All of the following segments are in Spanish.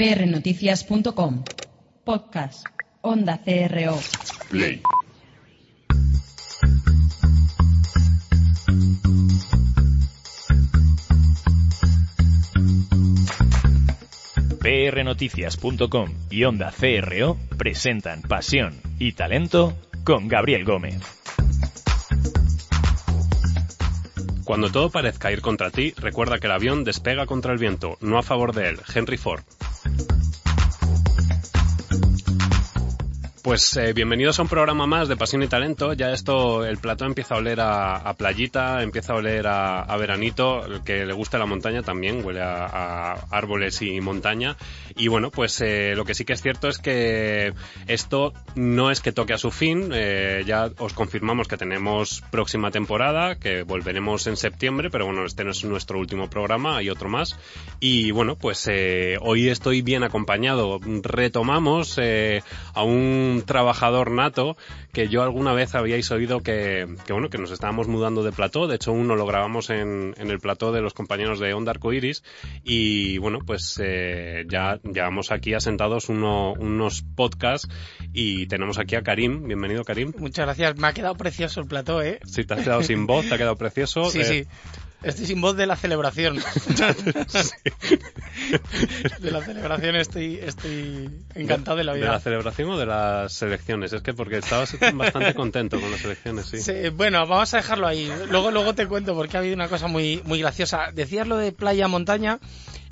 prnoticias.com. Podcast. Onda CRO. Play. prnoticias.com y Onda CRO presentan Pasión y Talento con Gabriel Gómez. Cuando todo parezca ir contra ti, recuerda que el avión despega contra el viento, no a favor de él. Henry Ford. Pues eh, bienvenidos a un programa más de Pasión y Talento. Ya esto, el plató empieza a oler a, playita, empieza a oler a, veranito. El que le guste la montaña también huele a, árboles y montaña. Y bueno, pues eh, lo que sí que es cierto es que esto no es que toque a su fin. Eh, ya os confirmamos que tenemos próxima temporada, que volveremos en septiembre, pero bueno, este no es nuestro último programa, hay otro más. Y bueno, pues hoy estoy bien acompañado. Retomamos a un trabajador nato que yo alguna vez habíais oído que, bueno, que nos estábamos mudando de plató. De hecho, uno lo grabamos en, en el plató de los compañeros de Onda Arcoiris. Y bueno, pues eh, ya llevamos aquí asentados uno, unos podcasts y tenemos aquí a Karim. Bienvenido, Karim. Muchas gracias. Me ha quedado precioso el plató, ¿eh? Sí, te has quedado sin voz, te ha quedado precioso. Sí, sí. Estoy sin voz de la celebración. De la celebración estoy, estoy encantado de la vida. ¿De la celebración o de las elecciones? Es que porque estabas bastante contento con las elecciones, sí. sí. Bueno, vamos a dejarlo ahí. Luego, luego te cuento porque ha habido una cosa muy, muy graciosa. Decías lo de playa-montaña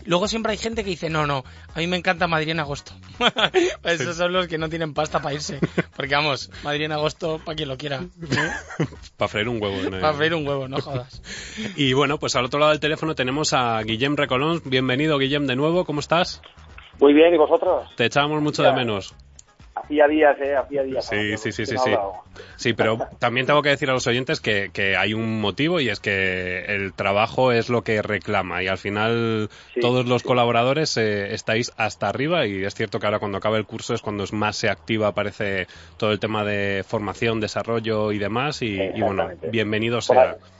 Luego siempre hay gente que dice, no, no, a mí me encanta Madrid en agosto. Esos son los que no tienen pasta para irse. Porque vamos, Madrid en agosto, para quien lo quiera. para freír un huevo. Para freír un huevo, no jodas. y bueno, pues al otro lado del teléfono tenemos a Guillem Recolón. Bienvenido, Guillem, de nuevo. ¿Cómo estás? Muy bien, ¿y vosotros? Te echábamos mucho de menos. Hacía días, ¿eh? Hacía días. Sí, sí, sí, sí, sí. Sí, pero también tengo que decir a los oyentes que, que, hay un motivo y es que el trabajo es lo que reclama y al final todos los colaboradores eh, estáis hasta arriba y es cierto que ahora cuando acaba el curso es cuando más se activa, aparece todo el tema de formación, desarrollo y demás y, y bueno, bienvenido sea. Por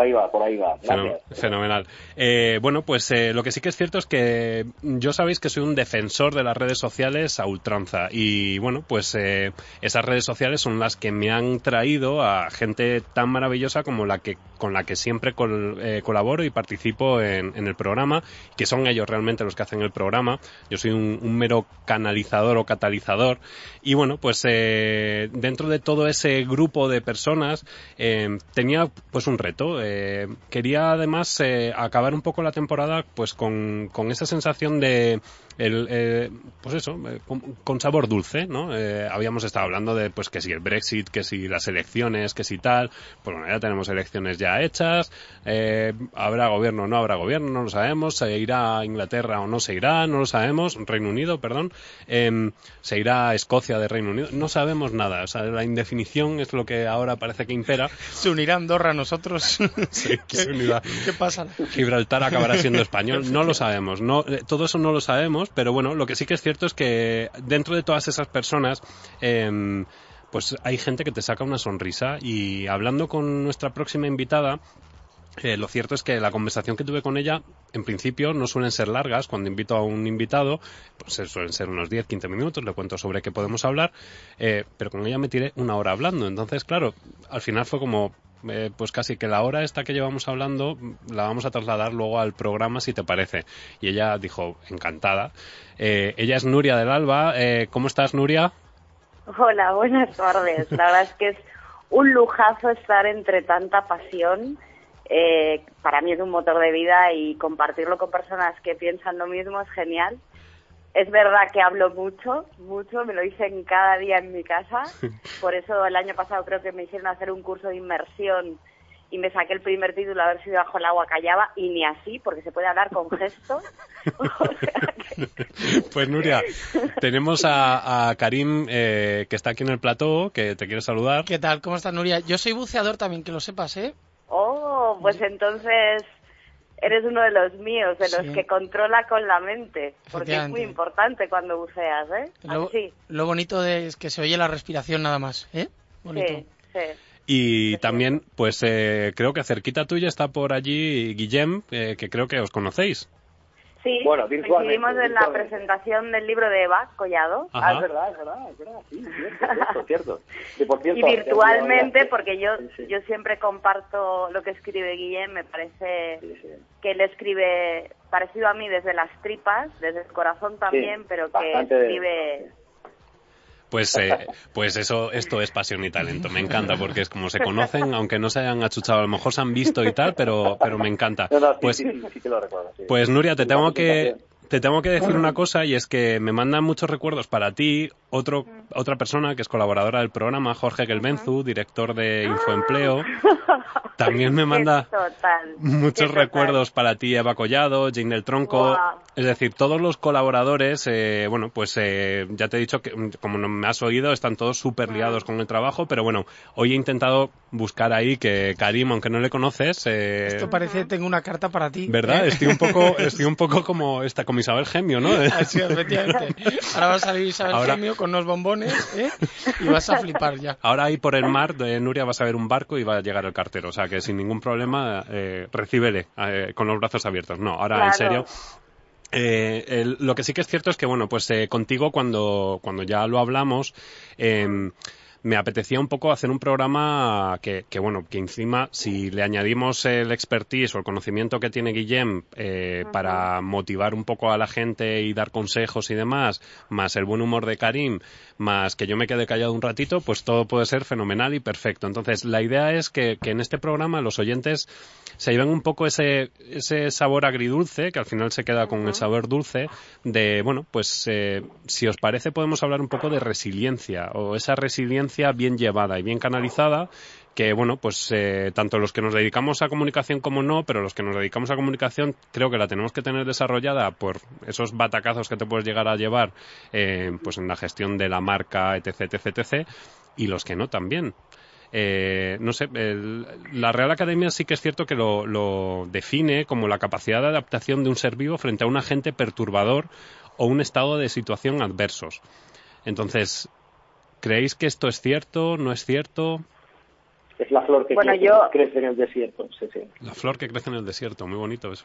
ahí va, por ahí va. Fenomenal. Eh, bueno, pues eh, lo que sí que es cierto es que yo sabéis que soy un defensor de las redes sociales a ultranza. Y bueno, pues eh, esas redes sociales son las que me han traído a gente tan maravillosa como la que con la que siempre colaboro y participo en, el programa, que son ellos realmente los que hacen el programa. Yo soy un, un mero canalizador o catalizador. Y bueno, pues dentro de todo ese grupo de personas tenía pues un reto eh, quería además eh, acabar un poco la temporada pues con, con esa sensación de el, eh, pues eso, eh, con, sabor dulce, ¿no? Eh, habíamos estado hablando de, pues, que si el Brexit, que si las elecciones, que si tal. Pues bueno, ya tenemos elecciones ya hechas. habrá gobierno o no habrá gobierno, no lo sabemos. Se irá a Inglaterra o no se irá, no lo sabemos. Reino Unido, perdón. Em, se irá a Escocia de Reino Unido. No sabemos nada. O sea, la indefinición es lo que ahora parece que impera. Se unirá Andorra a nosotros. sí, ¿Qué, ¿Qué pasa? Gibraltar acabará siendo español. No lo sabemos. No, todo eso no lo sabemos pero bueno, lo que sí que es cierto es que dentro de todas esas personas, em, pues hay gente que te saca una sonrisa y hablando con nuestra próxima invitada, eh, lo cierto es que la conversación que tuve con ella, en principio, no suelen ser largas. Cuando invito a un invitado, pues eh, suelen ser unos 10, 15 minutos, le cuento sobre qué podemos hablar, eh, pero con ella me tiré una hora hablando. Entonces, claro, al final fue como, eh, pues casi que la hora esta que llevamos hablando la vamos a trasladar luego al programa si te parece. Y ella dijo, encantada. Eh, ella es Nuria del Alba. Eh, ¿Cómo estás, Nuria? Hola, buenas tardes. La verdad es que es un lujazo estar entre tanta pasión. para mí es un motor de vida y compartirlo con personas que piensan lo mismo es genial. Es verdad que hablo mucho, mucho, me lo dicen cada día en mi casa. Por eso el año pasado creo que me hicieron hacer un curso de inmersión y me saqué el primer título a ver si bajo el agua callaba y ni así, porque se puede hablar con gestos. Pues Nuria, tenemos a, Karim eh, que está aquí en el plató, que te quiere saludar. ¿Qué tal? ¿Cómo estás, Nuria? Yo soy buceador también, que lo sepas, ¿eh? Oh, pues entonces eres uno de los míos, de los que controla con la mente, porque es muy importante cuando buceas, ¿eh? Lo, lo bonito es que se oye la respiración nada más, ¿eh? Bonito. Sí, sí. Y también, pues eh, creo que cerquita tuya está por allí Guillem, eh, que creo que os conocéis. Sí, Bueno, virtualmente, coincidimos en la presentación del libro de Eva Collado. Ajá. Ah, es verdad, es verdad, es verdad, sí, cierto, cierto, cierto. Sí, por cierto, Y virtualmente, porque yo, Sí, sí. yo siempre comparto lo que escribe Guillem, me parece Sí, sí. que él escribe parecido a mí desde las tripas, desde el corazón también, pero que bastante de- escribe... Pues, eh, pues eso, esto es pasión y talento. Me encanta porque es como se conocen, aunque no se hayan achuchado, a lo mejor se han visto y tal, pero, pero me encanta. No, no, sí, Pues, sí, sí, sí que lo recuerdo. sí. pues Nuria, te tengo que. Te tengo que decir una cosa y es que me mandan muchos recuerdos para ti, otro, otra persona que es colaboradora del programa, Jorge Gelbenzu, director de Infoempleo. También me manda muchos recuerdos para ti, Eva Collado, Jane del Tronco. Es decir, todos los colaboradores, eh, bueno, pues eh, ya te he dicho que, como no me has oído, están todos súper liados con el trabajo, pero bueno, hoy he intentado buscar ahí que Karim, aunque no le conoces, eh, Esto parece tengo una carta para ti. ¿verdad? ¿eh? Estoy un poco, estoy un poco como esta, como Isabel Gemio, ¿no? Así, efectivamente. Ahora va a salir Isabel Ahora- Gemio con unos bombones ¿eh? y vas a flipar ya. Ahora ahí por el mar, de Nuria vas a ver un barco y va a llegar el cartero. O sea que sin ningún problema, eh, recíbele eh, con los brazos abiertos. No, ahora en serio. Eh, el- lo que sí que es cierto es que, bueno, pues eh, contigo cuando, cuando ya lo hablamos, em, me apetecía un poco hacer un programa que, que, bueno, que encima, si le añadimos el expertise o el conocimiento que tiene Guillem eh, para motivar un poco a la gente y dar consejos y demás, más el buen humor de Karim, más que yo me quede callado un ratito, pues todo puede ser fenomenal y perfecto. Entonces, la idea es que, que en este programa los oyentes se lleven un poco ese, ese sabor agridulce, que al final se queda con el sabor dulce, de, bueno, pues eh, si os parece podemos hablar un poco de resiliencia, o esa resiliencia bien llevada y bien canalizada, que bueno, pues eh, tanto los que nos dedicamos a comunicación como no, pero los que nos dedicamos a comunicación creo que la tenemos que tener desarrollada por esos batacazos que te puedes llegar a llevar eh, pues en la gestión de la marca, etc, etc, etc, y los que no también. Eh, no sé, la Real Academia sí que es cierto que lo, lo define como la capacidad de adaptación de un ser vivo frente a un agente perturbador o un estado de situación adversos. Entonces, ¿creéis que esto es cierto? ¿No es cierto? Es la flor que Bueno, crece, yo- crece en el desierto. Sí, sí. La flor que crece en el desierto, muy bonito eso.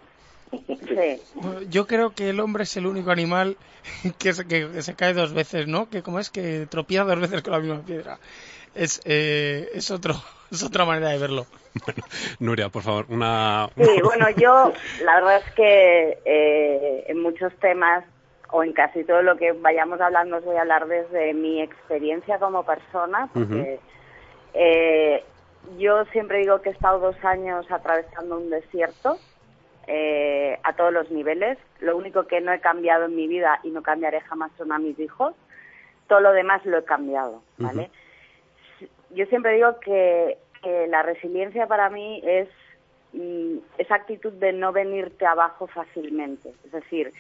Sí. Bueno, Yo creo que el hombre es el único animal que se, que, se cae dos veces, ¿no? Que como es que tropieza dos veces con la misma piedra. Es, eh, es, otro, es otra manera de verlo. Nuria, por favor, una... Sí, bueno, yo la verdad es que eh, en muchos temas o en casi todo lo que vayamos hablando os voy a hablar desde mi experiencia como persona, porque eh, yo siempre digo que he estado dos años atravesando un desierto eh, a todos los niveles. Lo único que no he cambiado en mi vida y no cambiaré jamás son a mis hijos. Todo lo demás lo he cambiado, ¿vale? Yo siempre digo que, que la resiliencia para mí es mm, esa actitud de no venirte abajo fácilmente. Es decir,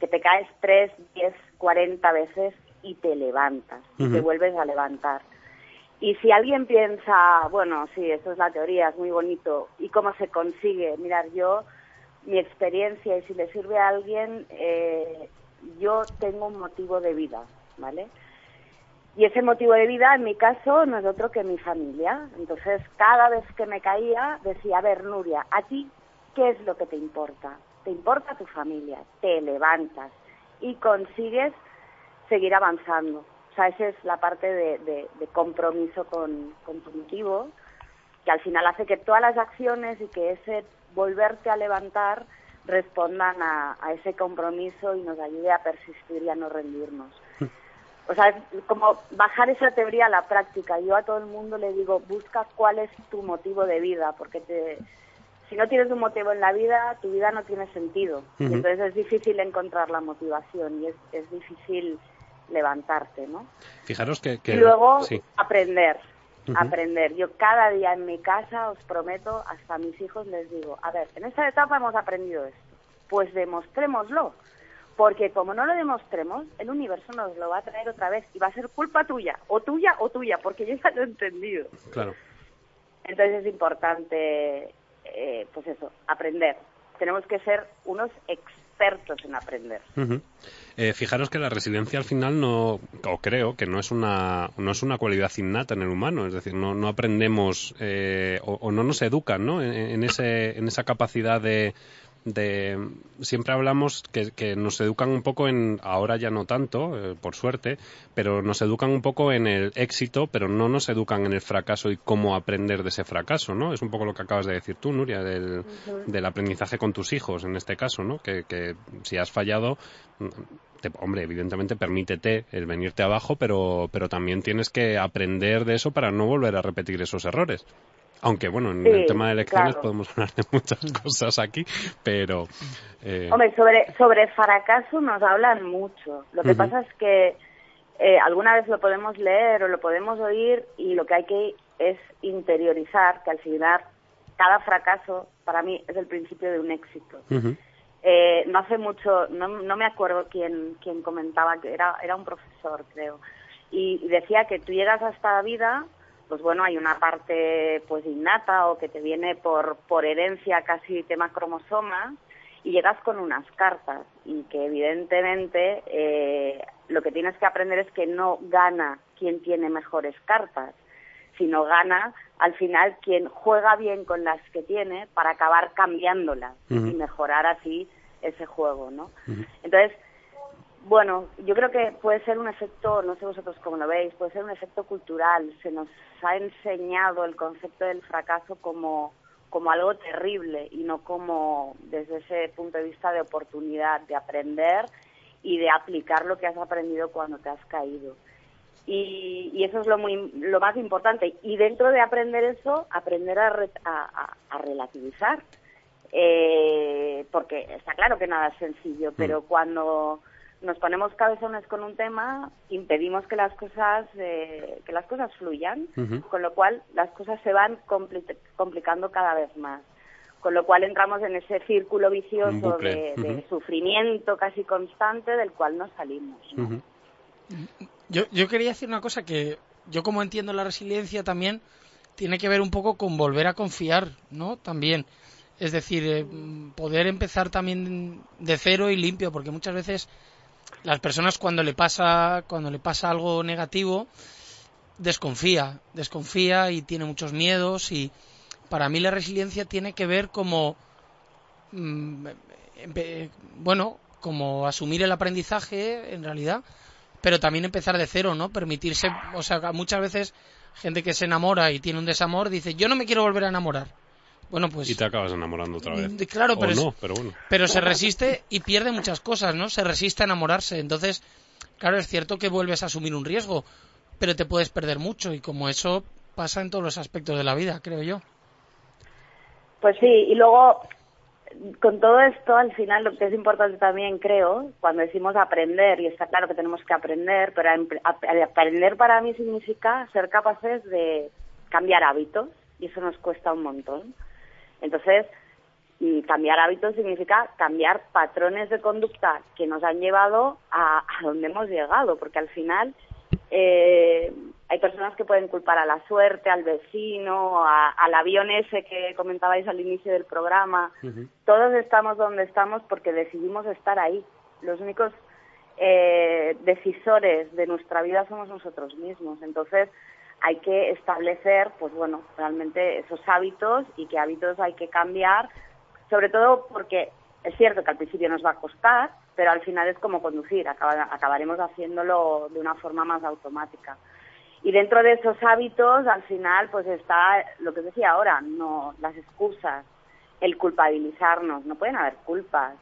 que te caes tres, diez, cuarenta veces y te levantas, y te vuelves a levantar. Y si alguien piensa, bueno, sí, eso es la teoría, es muy bonito, ¿y cómo se consigue? Mirar, yo, mi experiencia, y si le sirve a alguien, eh, yo tengo un motivo de vida, ¿vale? Y ese motivo de vida, en mi caso, no es otro que mi familia. Entonces, cada vez que me caía, decía, a ver, Nuria, ¿a ti qué es lo que te importa? Te importa tu familia, te levantas y consigues seguir avanzando. O sea, esa es la parte de, de- de compromiso con, con tu motivo, que al final hace que todas las acciones y que ese volverte a levantar respondan a, a ese compromiso y nos ayude a persistir y a no rendirnos. O sea, como bajar esa teoría a la práctica. Yo a todo el mundo le digo, busca cuál es tu motivo de vida, porque te, si no tienes un motivo en la vida, tu vida no tiene sentido. Y entonces es difícil encontrar la motivación y es, es difícil levantarte, ¿no? Fijaros que... que- Y luego sí. aprender, aprender. Yo cada día en mi casa, os prometo, hasta a mis hijos les digo, a ver, en esta etapa hemos aprendido esto, pues demostrémoslo. Porque como no lo demostremos, el universo nos lo va a traer otra vez y va a ser culpa tuya, o tuya o tuya, porque yo ya lo he entendido. Claro. Entonces es importante, eh, pues eso, aprender. Tenemos que ser unos expertos en aprender. Eh, fijaros que la resiliencia al final no, o creo que no es una, no es una cualidad innata en el humano, es decir, no, no aprendemos eh, o, o no nos educan ¿no? En, en ese, en esa capacidad de, de siempre hablamos que, que, nos educan un poco en, ahora ya no tanto, eh, por suerte, pero nos educan un poco en el éxito, pero no nos educan en el fracaso y cómo aprender de ese fracaso, ¿no? Es un poco lo que acabas de decir tú, Nuria, del, del aprendizaje con tus hijos, en este caso, ¿no? Que, que si has fallado, te, hombre, evidentemente permítete el venirte abajo, pero, pero también tienes que aprender de eso para no volver a repetir esos errores. Aunque bueno, en el tema de elecciones podemos hablar de muchas cosas aquí, pero... Eh... Hombre, sobre, sobre fracaso nos hablan mucho. Lo que pasa es que eh, alguna vez lo podemos leer o lo podemos oír y lo que hay que es interiorizar que al final cada fracaso para mí es el principio de un éxito. eh, no hace mucho, no, no me acuerdo quién, quién comentaba, que era, era un profesor creo, y, y decía que tú llegas a esta vida pues bueno, hay una parte pues innata o que te viene por, por herencia casi tema cromosoma y llegas con unas cartas y que evidentemente eh, lo que tienes que aprender es que no gana quien tiene mejores cartas, sino gana al final quien juega bien con las que tiene para acabar cambiándolas uh -huh. y mejorar así ese juego, ¿no? Uh -huh. Entonces, bueno, yo creo que puede ser un efecto, no sé vosotros cómo lo veis, puede ser un efecto cultural. Se nos ha enseñado el concepto del fracaso como, como algo terrible y no como desde ese punto de vista de oportunidad de aprender y de aplicar lo que has aprendido cuando te has caído. Y, y eso es lo, muy, lo más importante. Y dentro de aprender eso, aprender a, re, a, a, a relativizar. Eh, porque está claro que nada es sencillo, pero cuando nos ponemos cabezones con un tema, impedimos que las cosas eh, que las cosas fluyan, uh -huh. con lo cual las cosas se van compli complicando cada vez más. Con lo cual entramos en ese círculo vicioso de, de uh -huh. sufrimiento casi constante del cual no salimos. ¿no? Uh -huh. yo, yo quería decir una cosa que yo como entiendo la resiliencia también tiene que ver un poco con volver a confiar, ¿no? También. Es decir, eh, poder empezar también de cero y limpio, porque muchas veces las personas cuando le pasa cuando le pasa algo negativo desconfía desconfía y tiene muchos miedos y para mí la resiliencia tiene que ver como mmm, bueno como asumir el aprendizaje en realidad pero también empezar de cero no permitirse o sea muchas veces gente que se enamora y tiene un desamor dice yo no me quiero volver a enamorar bueno, pues... Y te acabas enamorando otra vez. Claro, pero, o no, pero bueno. Pero se resiste y pierde muchas cosas, ¿no? Se resiste a enamorarse. Entonces, claro, es cierto que vuelves a asumir un riesgo, pero te puedes perder mucho y como eso pasa en todos los aspectos de la vida, creo yo. Pues sí, y luego con todo esto, al final lo que es importante también, creo, cuando decimos aprender, y está claro que tenemos que aprender, pero aprender para mí significa ser capaces de cambiar hábitos, y eso nos cuesta un montón. Entonces, cambiar hábitos significa cambiar patrones de conducta que nos han llevado a, a donde hemos llegado, porque al final eh, hay personas que pueden culpar a la suerte, al vecino, a, al avión ese que comentabais al inicio del programa. Uh -huh. Todos estamos donde estamos porque decidimos estar ahí. Los únicos eh, decisores de nuestra vida somos nosotros mismos. Entonces, hay que establecer, pues bueno, realmente esos hábitos y qué hábitos hay que cambiar, sobre todo porque es cierto que al principio nos va a costar, pero al final es como conducir, acaba, acabaremos haciéndolo de una forma más automática. Y dentro de esos hábitos, al final, pues está lo que decía ahora, no las excusas, el culpabilizarnos, no pueden haber culpas,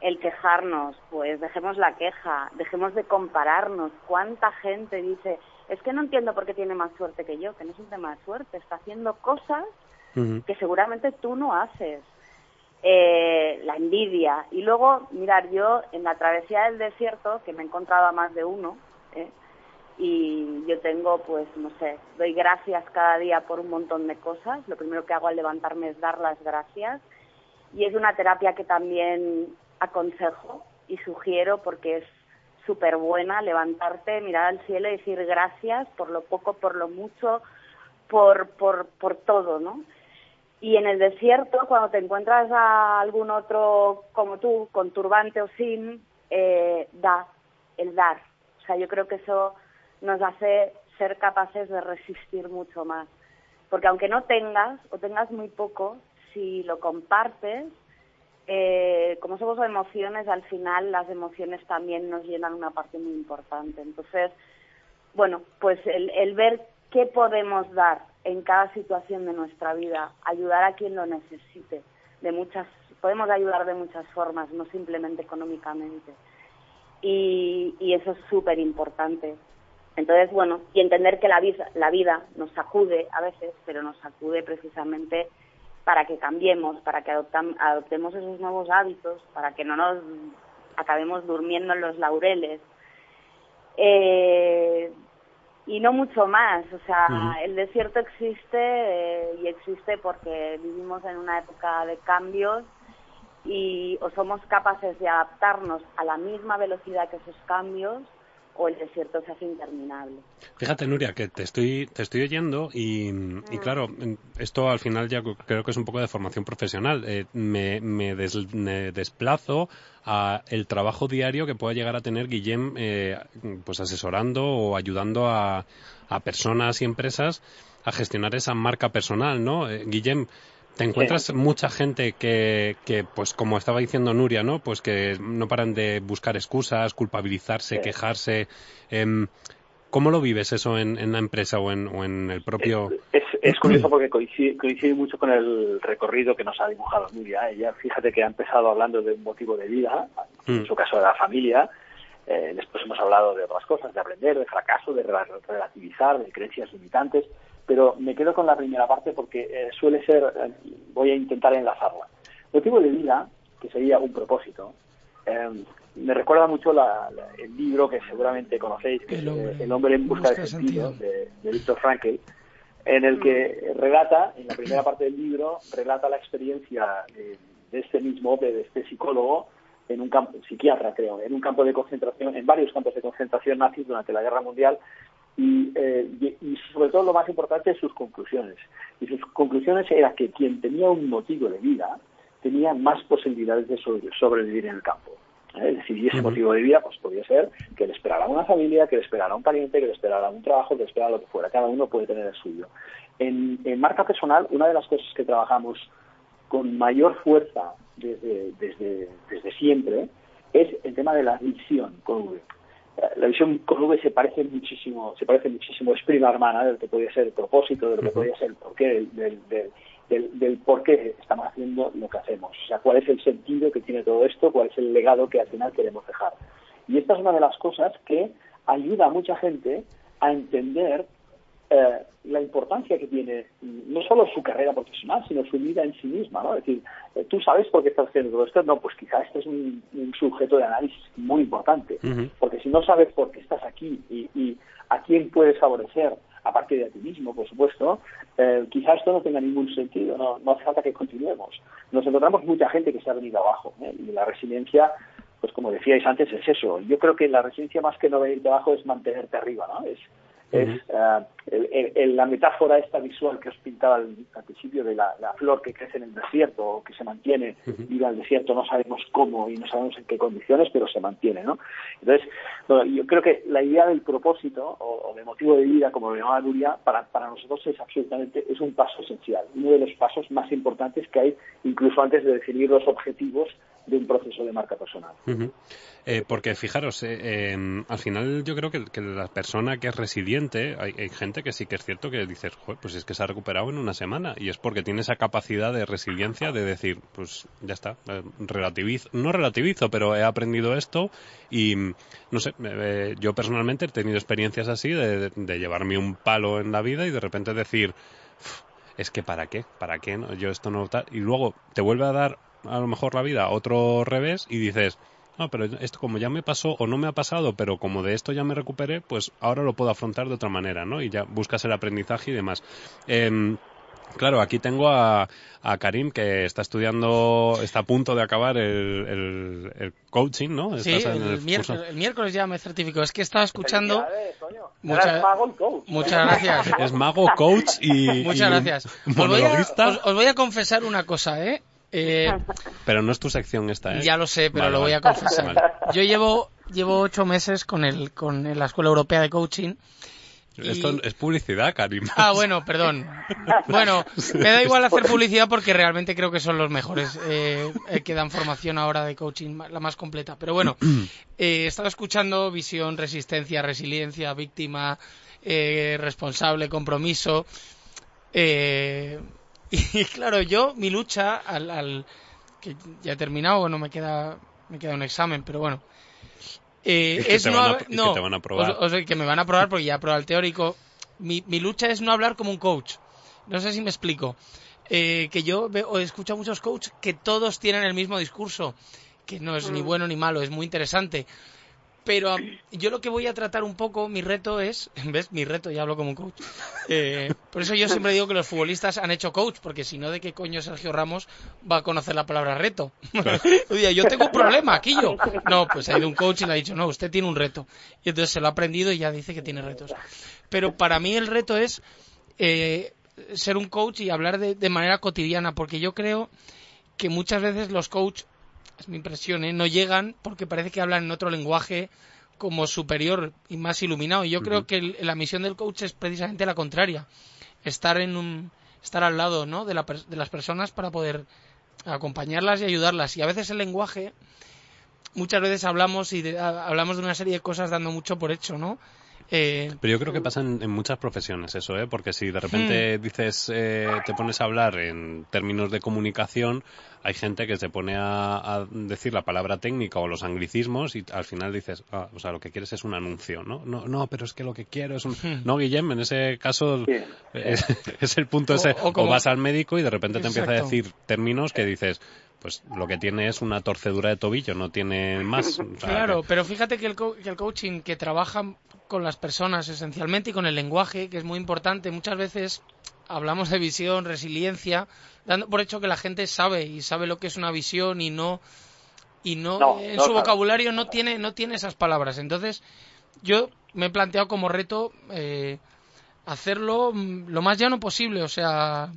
el quejarnos, pues dejemos la queja, dejemos de compararnos. ¿Cuánta gente dice, es que no entiendo por qué tiene más suerte que yo, que no es un tema de suerte, está haciendo cosas uh -huh. que seguramente tú no haces. Eh, la envidia. Y luego, mirar, yo en la travesía del desierto, que me he encontrado a más de uno, ¿eh? y yo tengo, pues, no sé, doy gracias cada día por un montón de cosas. Lo primero que hago al levantarme es dar las gracias. Y es una terapia que también aconsejo y sugiero porque es súper buena levantarte, mirar al cielo y decir gracias por lo poco, por lo mucho, por, por, por todo, ¿no? Y en el desierto, cuando te encuentras a algún otro como tú, con turbante o sin, eh, da, el dar. O sea, yo creo que eso nos hace ser capaces de resistir mucho más. Porque aunque no tengas o tengas muy poco, si lo compartes, eh, como somos emociones, al final las emociones también nos llenan una parte muy importante. Entonces, bueno, pues el, el ver qué podemos dar en cada situación de nuestra vida, ayudar a quien lo necesite, de muchas, podemos ayudar de muchas formas, no simplemente económicamente. Y, y eso es súper importante. Entonces, bueno, y entender que la vida, la vida nos sacude a veces, pero nos sacude precisamente para que cambiemos, para que adoptam- adoptemos esos nuevos hábitos, para que no nos acabemos durmiendo en los laureles. Eh, y no mucho más, o sea, el desierto existe eh, y existe porque vivimos en una época de cambios y o somos capaces de adaptarnos a la misma velocidad que esos cambios o el desierto se hace interminable. Fíjate, Nuria, que te estoy, te estoy oyendo y, y claro, en- esto al final ya creo que es un poco de formación profesional. Eh, me, me des- me desplazo a el trabajo diario que pueda llegar a tener Guillem eh, pues asesorando o ayudando a, a personas y empresas a gestionar esa marca personal, ¿no? Eh, Guillem, te encuentras mucha gente que, que, pues como estaba diciendo Nuria, ¿no? Pues que no paran de buscar excusas, culpabilizarse, Sí. quejarse. Em, ¿Cómo lo vives eso en, en la empresa o en, o en el propio...? Es, es curioso porque coincide, coincide mucho con el recorrido que nos ha dibujado Nuria. Ella, fíjate que ha empezado hablando de un motivo de vida, en Mm. su caso de la familia. Eh, después hemos hablado de otras cosas, de aprender, de fracaso, de rela- relativizar, de creencias limitantes. Pero me quedo con la primera parte porque eh, suele ser, eh, voy a intentar enlazarla. Motivo de vida, que sería un propósito, eh, me recuerda mucho la- la- el libro que seguramente conocéis, que El es eh, hombre El hombre en busca de sentido, de, de Viktor Frankl, en el que relata, en la primera parte del libro, relata la experiencia de, de este mismo hombre, de este psicólogo, en un campo, psiquiatra creo, en un campo de concentración, en varios campos de concentración nazis durante la Guerra Mundial, y, eh, y, sobre todo lo más importante, sus conclusiones. Y sus conclusiones era que quien tenía un motivo de vida tenía más posibilidades de sobre- sobrevivir en el campo. ¿eh? Es decir, y ese motivo de vida pues podía ser que le esperara una familia, que le esperara un pariente, que le esperara un trabajo, que le esperara lo que fuera. Cada uno puede tener el suyo. En, en marca personal, una de las cosas que trabajamos con mayor fuerza desde, desde, desde siempre es el tema de la visión con V. La visión con V se parece muchísimo, se parece muchísimo, es prima hermana de lo que podría ser el propósito, de lo que Ujú. podría ser el porqué, del, del, del, del- del por qué estamos haciendo lo que hacemos. O sea, cuál es el sentido que tiene todo esto, cuál es el legado que al final queremos dejar. Y esta es una de las cosas que ayuda a mucha gente a entender eh, la importancia que tiene no solo su carrera profesional, sino su vida en sí misma, ¿no? Es decir, eh, tú sabes por qué estás haciendo todo esto, no, pues quizá este es un, un sujeto de análisis muy importante, porque si no sabes por qué estás aquí y, y a quién puedes favorecer, aparte de a ti mismo, por supuesto, eh, quizá esto no tenga ningún sentido, no, no hace falta que continuemos. Nos encontramos mucha gente que se ha venido abajo, ¿eh? y la resiliencia pues como decíais antes, es eso. Yo creo que la resiliencia más que no venirte abajo es mantenerte arriba, ¿no? Es, es eh, el- la metáfora esta visual que os pintaba al, al principio de la, la flor que crece en el desierto o que se mantiene viva en el desierto, no sabemos cómo y no sabemos en qué condiciones, pero se mantiene, ¿no? Entonces, bueno, yo creo que la idea del propósito o, o de motivo de vida, como lo llamaba Nuria, para, para nosotros es absolutamente, es un paso esencial, uno de los pasos más importantes que hay incluso antes de definir los objetivos de un proceso de marca personal. Eh, porque fijaros, eh, em, al final yo creo que, que la persona que es resiliente, hay, hay gente que sí que es cierto que dices, "Joder, pues es que se ha recuperado en una semana y es porque tiene esa capacidad de resiliencia de decir, pues ya está, eh, relativizo, no relativizo, pero he aprendido esto y mm, no sé, yo personalmente he tenido experiencias así de, llevarme un palo en la vida y de repente decir, "Uf, es que para qué, para qué, no? yo esto no y luego te vuelve a dar a lo mejor la vida otro revés y dices, no, pero esto como ya me pasó o no me ha pasado, pero como de esto ya me recuperé, pues ahora lo puedo afrontar de otra manera, ¿no? Y ya buscas el aprendizaje y demás. Em, Claro, aquí tengo a, a Karim que está estudiando, está a punto de acabar el, el- el coaching, ¿no? Sí, Estás en el, curso- miércoles, el miércoles ya me certifico. Es que estaba escuchando. Muchas- Eras mago y coach. Muchas gracias. Es mago, coach y. Muchas y gracias. Os voy, a, monologuista, os- os voy a confesar una cosa, ¿eh? Eh, pero no es tu sección esta, ¿eh? Ya lo sé, pero Vale, lo voy a confesar. Vale. Yo llevo, llevo ocho meses con, el, con la Escuela Europea de Coaching Esto es publicidad, Karim. Ah, bueno, perdón. Bueno, me da igual hacer publicidad porque realmente creo que son los mejores eh, eh, que dan formación ahora de coaching, la más completa. Pero bueno, eh, he estado escuchando visión, resistencia, resiliencia, víctima, eh, responsable, compromiso. Eh, y claro, yo, mi lucha al, al que ya he terminado, bueno, me queda, me queda un examen, pero bueno. Eh, que es no, a- que no, te van a que me van a aprobar porque ya he probado el teórico. Mi, mi lucha es no hablar como un coach. No sé si me explico. Eh, que yo veo, o escucho a muchos coaches que todos tienen el mismo discurso, que no es ni bueno ni malo, es muy interesante. Pero am, yo lo que voy a tratar un poco, mi reto es, ¿ves? Mi reto, ya hablo como un coach. Eh, por eso yo siempre digo que los futbolistas han hecho coach, porque si no, ¿de qué coño Sergio Ramos va a conocer la palabra reto? Yo tengo un problema, aquí yo. No, pues ha ido un coach y le ha dicho, no, usted tiene un reto. Y entonces se lo ha aprendido y ya dice que tiene retos. Pero para mí el reto es eh, ser un coach y hablar de, de manera cotidiana, porque yo creo que muchas veces los coaches es mi impresión, ¿eh? no llegan porque parece que hablan en otro lenguaje como superior y más iluminado. Y yo creo que el- la misión del coach es precisamente la contraria, estar en un estar al lado, ¿no? de, la de las personas para poder acompañarlas y ayudarlas. Y a veces el lenguaje muchas veces hablamos y de- ha- hablamos de una serie de cosas dando mucho por hecho, ¿no? Eh, Pero yo creo que pasa en, en muchas profesiones eso, ¿eh? Porque si de repente dices, eh, te pones a hablar en términos de comunicación, hay gente que se pone a, a decir la palabra técnica o los anglicismos y al final dices, ah, o sea, lo que quieres es un anuncio, ¿no? No, no, pero es que lo que quiero es un... No, Guillem, en ese caso Sí. es, es el punto O- ese. o O, como- vas al médico y de repente te empieza a decir términos que dices, pues lo que tiene es una torcedura de tobillo, no tiene más. O sea, Claro, que- pero fíjate que el, co- que el coaching que trabaja con las personas esencialmente y con el lenguaje, que es muy importante, muchas veces hablamos de visión, resiliencia, dando por hecho que la gente sabe y sabe lo que es una visión y no y no, No, en no su vocabulario no tiene no tiene esas palabras. Entonces, yo me he planteado como reto eh, hacerlo mm, lo más llano posible, o sea,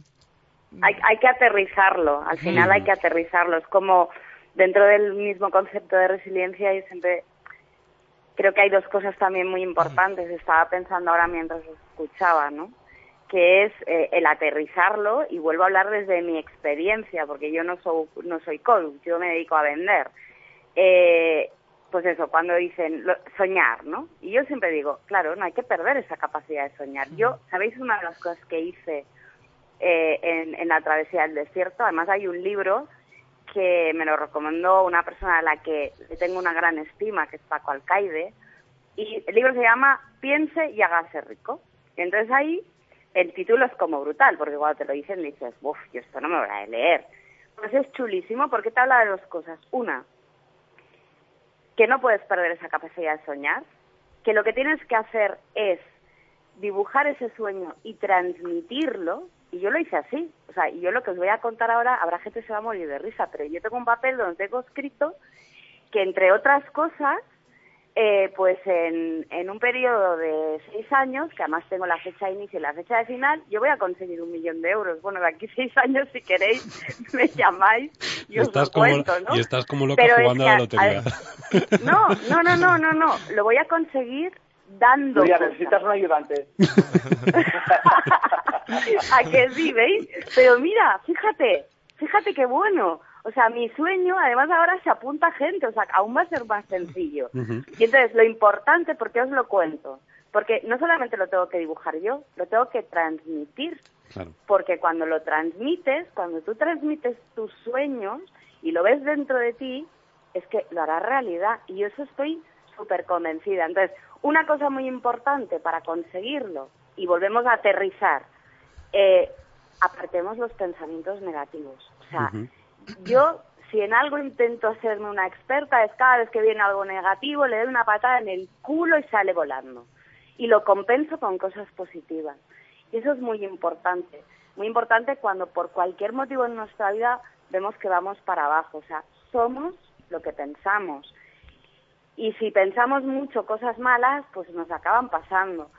hay, hay que aterrizarlo, al final hay que aterrizarlo. Es como dentro del mismo concepto de resiliencia, yo siempre creo que hay dos cosas también muy importantes. Estaba pensando ahora mientras escuchaba, ¿no? Que es eh, el aterrizarlo y vuelvo a hablar desde mi experiencia, porque yo no soy, no soy coach, yo me dedico a vender. Eh, pues eso, cuando dicen lo- soñar, ¿no? Y yo siempre digo, claro, no hay que perder esa capacidad de soñar. Yo, ¿sabéis una de las cosas que hice eh, en, en la travesía del desierto. Además hay un libro que me lo recomendó una persona a la que le tengo una gran estima, que es Paco Alcaide, y el libro se llama Piense y hágase rico. Y entonces ahí el título es como brutal, porque cuando te lo dicen dices, uff, yo esto no me voy a leer. Pues es chulísimo porque te habla de dos cosas. Una, que no puedes perder esa capacidad de soñar, que lo que tienes que hacer es dibujar ese sueño y transmitirlo, y yo lo hice así. O sea, y yo lo que os voy a contar ahora, habrá gente que se va a morir de risa, pero yo tengo un papel donde tengo escrito que, entre otras cosas, eh, pues en, en un periodo de seis años, que además tengo la fecha de inicio y la fecha de final, yo voy a conseguir un millón de euros. Bueno, de aquí seis años, si queréis, me llamáis y Y os estás lo como- cuento, ¿no? y estás como loca Pero es jugando que a la lotería. a- No, no, no, no, no, no. Lo voy a conseguir dando cosas. necesitas un ayudante. ¿A que sí, veis? Pero mira, fíjate, fíjate qué bueno. O sea, mi sueño, además ahora se apunta gente, o sea, aún va a ser más sencillo. Y entonces, lo importante, ¿por qué os lo cuento? Porque no solamente lo tengo que dibujar yo, lo tengo que transmitir. Claro. Porque cuando lo transmites, cuando tú transmites tus sueños y lo ves dentro de ti, es que lo harás realidad. Y yo eso estoy súper convencida. Entonces, una cosa muy importante para conseguirlo, y volvemos a aterrizar, eh, apartemos los pensamientos negativos. O sea, yo, si en algo intento hacerme una experta, es cada vez que viene algo negativo, le doy una patada en el culo y sale volando. Y lo compenso con cosas positivas. Y eso es muy importante. Muy importante cuando por cualquier motivo en nuestra vida vemos que vamos para abajo. O sea, somos lo que pensamos. Y si pensamos mucho cosas malas, pues nos acaban pasando.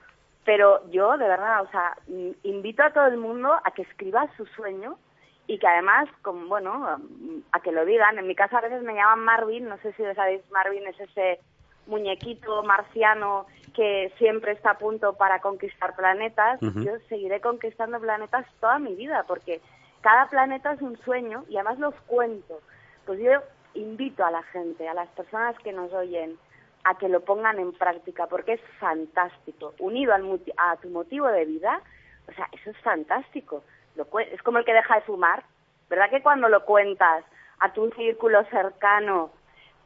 Pero yo, de verdad, o sea, mm, invito a todo el mundo a que escriba su sueño y que además, como, bueno, mm, a que lo digan. En mi casa a veces me llaman Marvin, no sé si lo sabéis, Marvin es ese muñequito marciano que siempre está a punto para conquistar planetas, yo seguiré conquistando planetas toda mi vida, porque cada planeta es un sueño y además los cuento. Pues yo invito a la gente, a las personas que nos oyen, a que lo pongan en práctica, porque es fantástico. Unido al muti- a tu motivo de vida, o sea, eso es fantástico. Lo es como el que deja de fumar. ¿Verdad que cuando lo cuentas a tu círculo cercano,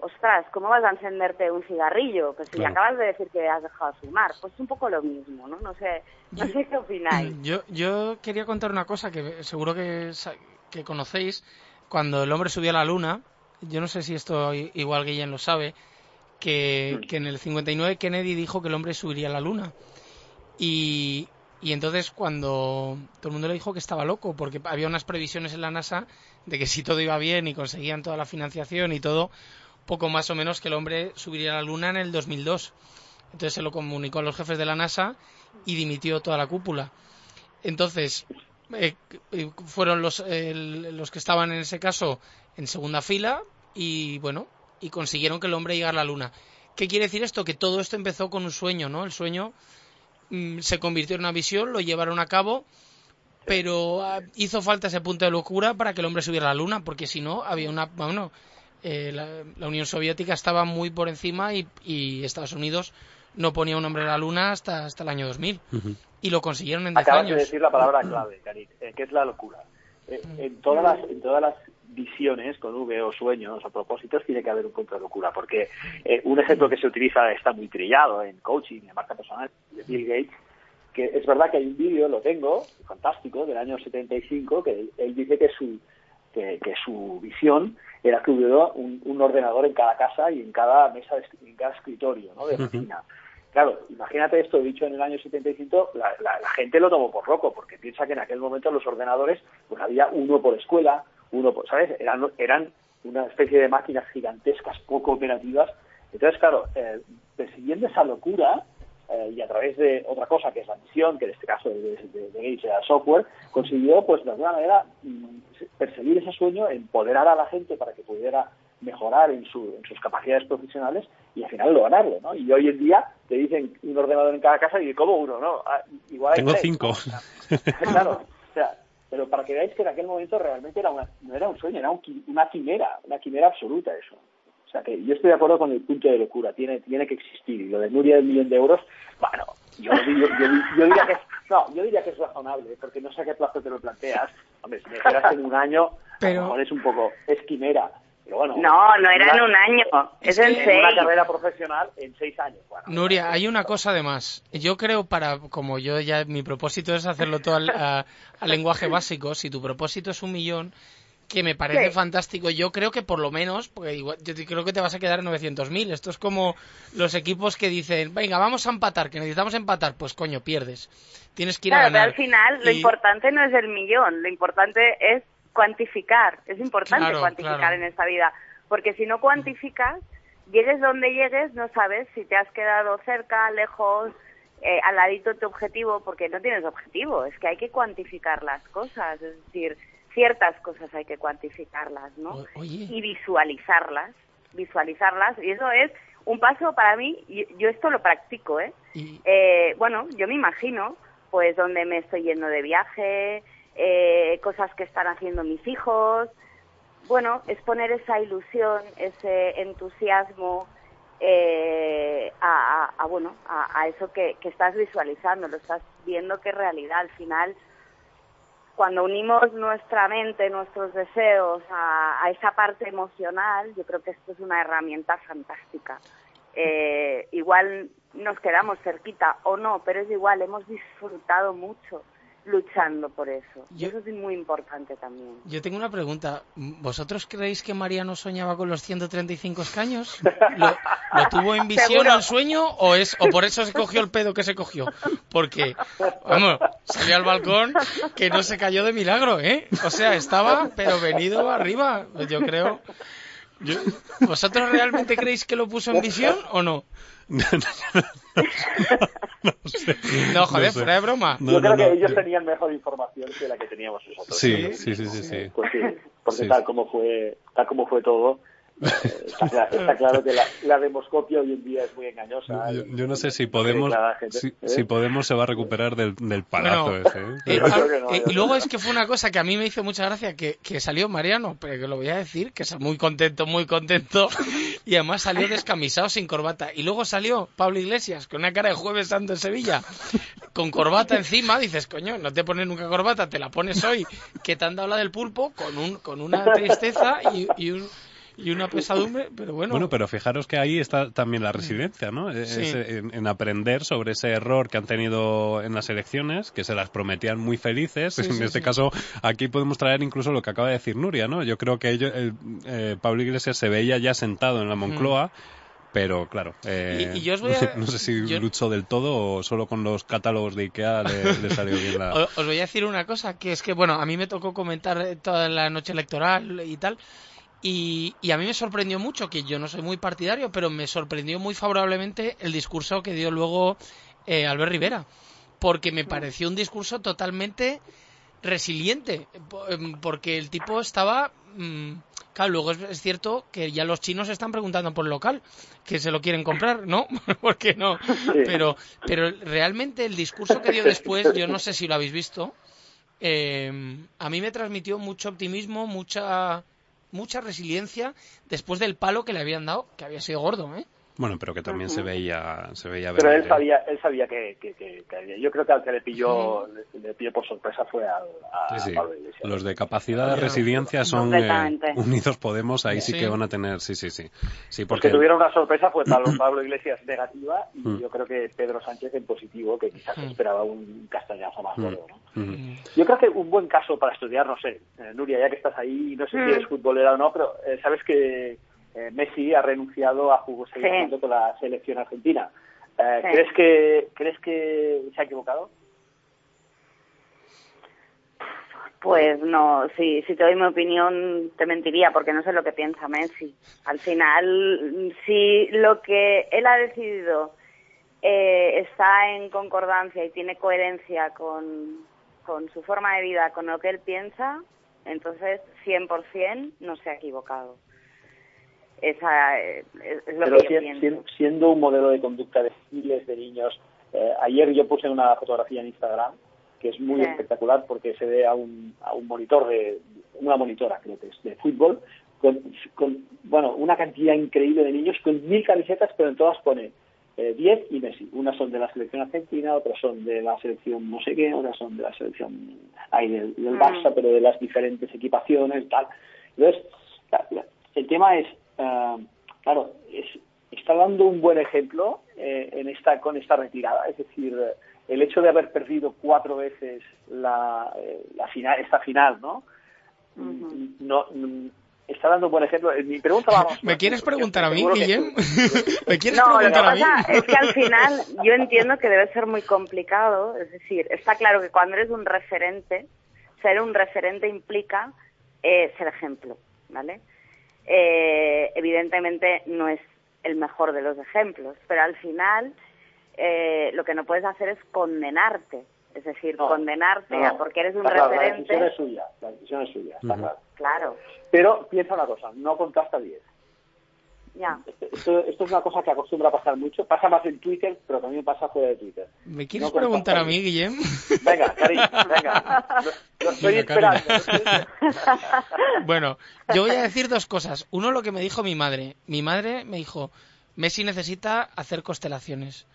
ostras, ¿cómo vas a encenderte un cigarrillo? Pues si Claro. acabas de decir que has dejado de fumar, pues es un poco lo mismo, ¿no? No sé, no sé qué opináis. Yo, yo quería contar una cosa que seguro que, que conocéis. Cuando el hombre subió a la luna, yo no sé si esto igual Guillén lo sabe, que, que en el 59 Kennedy dijo que el hombre subiría a la luna. Y, y entonces cuando todo el mundo le dijo que estaba loco, porque había unas previsiones en la NASA de que si todo iba bien y conseguían toda la financiación y todo, poco más o menos que el hombre subiría a la luna en el 2002. Entonces se lo comunicó a los jefes de la NASA y dimitió toda la cúpula. Entonces, eh, eh, fueron los, los que estaban en ese caso en segunda fila y bueno, y consiguieron que el hombre llegara a la luna. ¿Qué quiere decir esto? Que todo esto empezó con un sueño, ¿no? El sueño mm, se convirtió en una visión, lo llevaron a cabo, pero ah, hizo falta ese punto de locura para que el hombre subiera a la luna, porque si no, había una. Bueno, eh, la, la Unión Soviética estaba muy por encima y, y Estados Unidos no ponía un hombre a la luna hasta, hasta el año 2000. Ujú. Y lo consiguieron en 10 Acabas de decir la palabra clave, Karin, eh, que es la locura. Eh, en, todas las, en todas las visiones con V o sueños o propósitos tiene que haber un punto de locura, porque eh, un ejemplo que se utiliza está muy trillado en coaching, en marca personal, de Bill Gates, que es verdad que hay un vídeo, lo tengo, fantástico, del año 75, que él, él dice que su, que, que su visión era que hubiera un, un ordenador en cada casa y en cada mesa, de, en cada escritorio ¿no? de oficina. Claro, imagínate esto dicho en el año 75, la, la, la, gente lo tomó por loco, porque piensa que en aquel momento los ordenadores, pues había uno por escuela, uno por, ¿sabes? Eran, eran una especie de máquinas gigantescas, poco operativas. Entonces, claro, eh, persiguiendo esa locura, eh, y a través de otra cosa que es la misión, que en este caso de, de, de Gates era software, consiguió, pues de alguna manera, perseguir ese sueño, empoderar a la gente para que pudiera mejorar en, su, en sus capacidades profesionales y al final lograrlo, ¿no? Y hoy en día te dicen un ordenador en cada casa y ¿cómo uno? No, ah, igual hay Tengo tres, cinco. claro, o sea, pero para que veáis que en aquel momento realmente era una, no era un sueño, era un, una quimera, una quimera absoluta eso. O sea que yo estoy de acuerdo con el punto de locura, tiene, tiene que existir. Y lo de Nuria del millón de euros, bueno, yo, yo, yo, yo, diría que es, no, yo diría que es razonable, porque no sé a qué plazo te lo planteas. Hombre, si me esperas en un año, Pero... a lo mejor es un poco, es quimera. Pero bueno, no, no era en un año, es en, en seis. una carrera profesional en seis años. Bueno, Nuria, hay una cosa además. Yo creo para, como yo ya, mi propósito es hacerlo todo al, a, al lenguaje básico. Si tu propósito es un millón, que me parece sí. fantástico. Yo creo que por lo menos, porque igual, yo creo que te vas a quedar en 900.000. Esto es como los equipos que dicen, venga, vamos a empatar, que necesitamos empatar. Pues coño, pierdes. Tienes que ir claro, a ganar. Pero al final, y... lo importante no es el millón, lo importante es cuantificar. Es importante claro, cuantificar claro. en esta vida. Porque si no cuantificas, llegues donde llegues, no sabes si te has quedado cerca, lejos, eh, al ladito de tu objetivo, porque no tienes objetivo. Es que hay que cuantificar las cosas. Es decir, ciertas cosas hay que cuantificarlas, ¿no? Y visualizarlas, visualizarlas. Y eso es un paso para mí, y yo esto lo practico, ¿eh? Y... eh bueno, yo me imagino, pues, donde me estoy yendo de viaje, eh, cosas que están haciendo mis hijos. Bueno, es poner esa ilusión, ese entusiasmo eh, a, bueno, a, eso que, que estás visualizando, lo estás viendo que es realidad. Al final, cuando unimos nuestra mente, nuestros deseos a, a, esa parte emocional, yo creo que esto es una herramienta fantástica. Eh, igual nos quedamos cerquita o no, pero es igual, hemos disfrutado mucho luchando por eso. Yo, eso es muy importante también. Yo tengo una pregunta. ¿Vosotros creéis que Mariano soñaba con los 135 escaños? ¿Lo, lo tuvo en visión ¿Seguro? en sueño o es o por eso se cogió el pedo que se cogió? Porque, vamos, salió al balcón que no se cayó de milagro, ¿eh? O sea, estaba, pero venido arriba, yo creo. Yo, ¿Vosotros realmente creéis que lo puso en visión o no? no, sé. No, joder, No sé. fuera de broma. No, yo creo no, que no. ellos tenían mejor información que la que teníamos nosotros. Sí, sí, sí, sí, sí. Porque, porque Sí. tal como fue tal como fue todo, está, claro, está, claro, que la, la, demoscopia hoy en día es muy engañosa. Yo, yo no sé si Podemos, gente, si, ¿eh? si, Podemos se va a recuperar del, del palazo bueno, ese. ¿eh? Eh, no, y luego es que fue una cosa que a mí me hizo mucha gracia, que, que salió Mariano, pero que lo voy a decir, que es muy contento, muy contento, y además salió descamisado sin corbata. Y luego salió Pablo Iglesias con una cara de jueves santo en Sevilla, con corbata encima, dices, coño, no te pones nunca corbata, te la pones hoy, que te han dado la del pulpo, con, un, con una tristeza y, y un y una pesadumbre, pero bueno. Bueno, pero fijaros que ahí está también la resiliencia, ¿no? Sí. Es en, en, aprender sobre ese error que han tenido en las elecciones, que se las prometían muy felices. Sí, en sí, este caso, aquí podemos traer incluso lo que acaba de decir Nuria, ¿no? Yo creo que ellos, eh, eh, Pablo Iglesias se veía ya sentado en la Moncloa. Mm. Pero claro, eh, y, y, yo os voy a, no sé si yo... luchó del todo o solo con los catálogos de Ikea le, le salió bien la... Os voy a decir una cosa, que es que, bueno, a mí me tocó comentar toda la noche electoral y tal, y, y, a mí me sorprendió mucho, que yo no soy muy partidario, pero me sorprendió muy favorablemente el discurso que dio luego eh, Albert Rivera, porque me pareció un discurso totalmente resiliente, porque el tipo estaba... Mmm, claro, luego es, es, cierto que ya los chinos están preguntando por el local, que se lo quieren comprar, ¿no? ¿Por qué no? Pero, pero realmente el discurso que dio después, yo no sé si lo habéis visto, eh, a mí me transmitió mucho optimismo, mucha mucha resiliencia después del palo que le habían dado, que había sido gordo, ¿eh? Bueno, pero que también uh -huh. se veía, se veía. Pero él sabía, él sabía que, que, que, que, yo creo que al que le pilló, uh -huh. le, le, pilló por sorpresa fue al, a, sí, sí. Pablo Iglesias. Los de capacidad de resiliencia son eh, Unidos Podemos, ahí sí. sí. que van a tener, sí, sí, sí. sí porque... Los que tuvieron una sorpresa fue Pablo, Pablo Iglesias negativa y uh -huh. yo creo que Pedro Sánchez en positivo, que quizás esperaba un castañazo más duro, ¿no? Yo creo que un buen caso para estudiar, no sé, eh, Nuria, ya que estás ahí, no sé si eres futbolera o no, pero eh, sabes que eh, Messi ha renunciado a jugar sí. con la selección argentina. Eh, sí. ¿Crees que crees que se ha equivocado? Pues no, si, si te doy mi opinión te mentiría porque no sé lo que piensa Messi. Al final, si lo que él ha decidido eh, está en concordancia y tiene coherencia con, con su forma de vida, con lo que él piensa, entonces 100% no se ha equivocado. Esa es, es lo Pero que yo si, pienso. siendo un modelo de conducta de miles de niños, eh, ayer yo puse una fotografía en Instagram que es muy sí. espectacular porque se ve a un, a un monitor de una monitora creo que es de fútbol con, con bueno una cantidad increíble de niños con mil camisetas pero en todas pone eh, 10 y Messi. Unas son de la selección argentina, otras son de la selección no sé qué, otras son de la selección ahí del, del mm. Barça, pero de las diferentes equipaciones tal. Entonces, el tema es, uh, claro, es, está dando un buen ejemplo eh, en esta, con esta retirada, es decir, el hecho de haber perdido cuatro veces la, eh, la final, esta final, ¿no? Uh -huh. no está dando un buen ejemplo. Mi pregunta vamos. ¿Me quieres preguntar a mí, Guillem? ¿Me quieres no, preguntar lo a mí? Pasa es que al final yo entiendo que debe ser muy complicado. Es decir, está claro que cuando eres un referente, ser un referente implica eh, ser ejemplo, ¿vale? Eh, evidentemente no es el mejor de los ejemplos, pero al final eh, lo que no puedes hacer es condenarte. Es decir, no, condenarte no, a porque eres un claro, referente. La decisión es suya, la decisión es suya, está uh -huh. claro. Claro. Pero piensa una cosa, no contaste a 10. Ya. Esto, esto, es una cosa que acostumbra a pasar mucho. Pasa más en Twitter, pero también pasa fuera de Twitter. ¿Me quieres no preguntar a mí, Guillem? Venga, cariño, venga. Lo, lo estoy, venga, esperando, bueno, yo voy a decir dos cosas. Uno, lo que me dijo mi madre. Mi madre me dijo, Messi necesita hacer constelaciones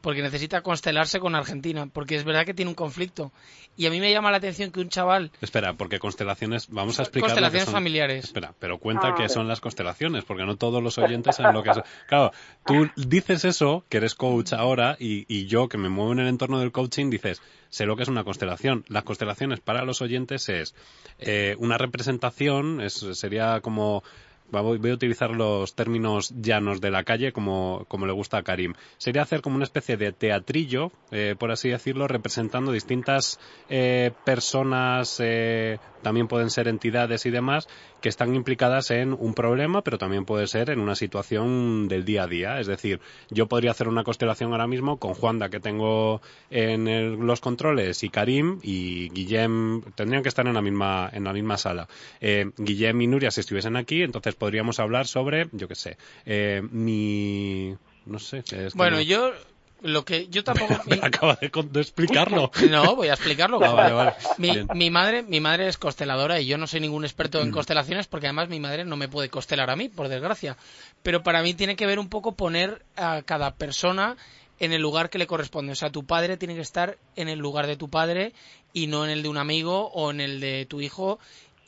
porque necesita constelarse con Argentina, porque es verdad que tiene un conflicto. Y a mí me llama la atención que un chaval... Espera, porque constelaciones, vamos a explicar... Constelaciones son... familiares. Espera, pero cuenta ah, qué son las constelaciones, porque no todos los oyentes saben lo que es... Claro, tú dices eso, que eres coach ahora, y, y yo, que me muevo en el entorno del coaching, dices, sé lo que es una constelación. Las constelaciones para los oyentes es eh, una representación, es, sería como voy a utilizar los términos llanos de la calle como, como le gusta a Karim. Sería hacer como una especie de teatrillo, eh, por así decirlo, representando distintas eh, personas, eh, también pueden ser entidades y demás, que están implicadas en un problema, pero también puede ser en una situación del día a día. Es decir, yo podría hacer una constelación ahora mismo con Juanda, que tengo en los controles, y Karim y Guillem, tendrían que estar en la misma, en la misma sala. Eh, Guillem y Nuria, si estuviesen aquí, entonces podríamos hablar sobre, yo qué sé, eh, mi... no sé. es que Bueno, no- yo lo que yo tampoco Acaba de, explicarlo. No, voy a explicarlo. Ah, vale, vale. Mi, mi madre, mi madre es consteladora y yo no soy ningún experto Mm. en constelaciones porque además mi madre no me puede constelar a mí, por desgracia. Pero para mí tiene que ver un poco poner a cada persona en el lugar que le corresponde. O sea, tu padre tiene que estar en el lugar de tu padre y no en el de un amigo o en el de tu hijo.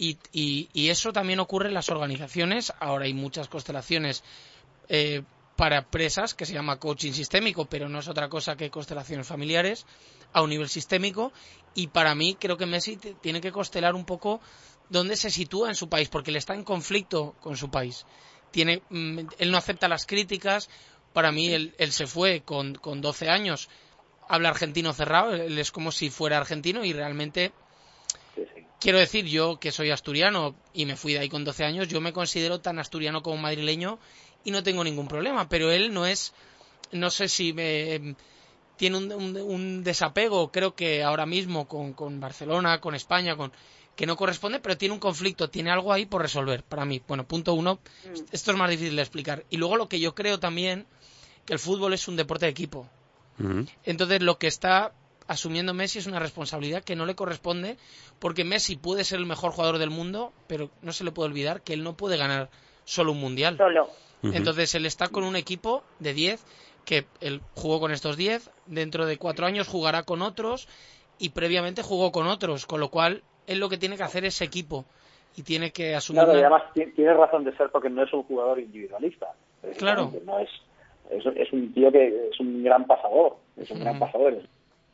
Y, y- y eso también ocurre en las organizaciones. Ahora hay muchas constelaciones eh, para empresas que se llama coaching sistémico, pero no es otra cosa que constelaciones familiares a un nivel sistémico. Y para mí creo que Messi te- tiene que constelar un poco dónde se sitúa en su país, porque él está en conflicto con su país. Tiene, mm, él no acepta las críticas. Para mí él, él se fue con, con 12 años, habla argentino cerrado, él es como si fuera argentino y realmente Sí, sí. Quiero decir, yo que soy asturiano y me fui de ahí con 12 años, yo me considero tan asturiano como madrileño y no tengo ningún problema, pero él no es, no sé si me, tiene un, un- un desapego, creo que ahora mismo con, con Barcelona, con España, con que no corresponde, pero tiene un conflicto, tiene algo ahí por resolver, para mí. Bueno, punto uno, esto es más difícil de explicar. Y luego lo que yo creo también, que el fútbol es un deporte de equipo. Ujú. Entonces lo que está asumiendo Messi es una responsabilidad que no le corresponde porque Messi puede ser el mejor jugador del mundo, pero no se le puede olvidar que él no puede ganar solo un mundial. Solo. Entonces él está con un equipo de 10 que él jugó con estos 10, dentro de cuatro años jugará con otros y previamente jugó con otros, con lo cual él lo que tiene que hacer es equipo y tiene que asumir Claro, y además ti- tiene razón de ser porque no es un jugador individualista. Claro. No es, es, es un tío que es un gran pasador, es un gran pasador,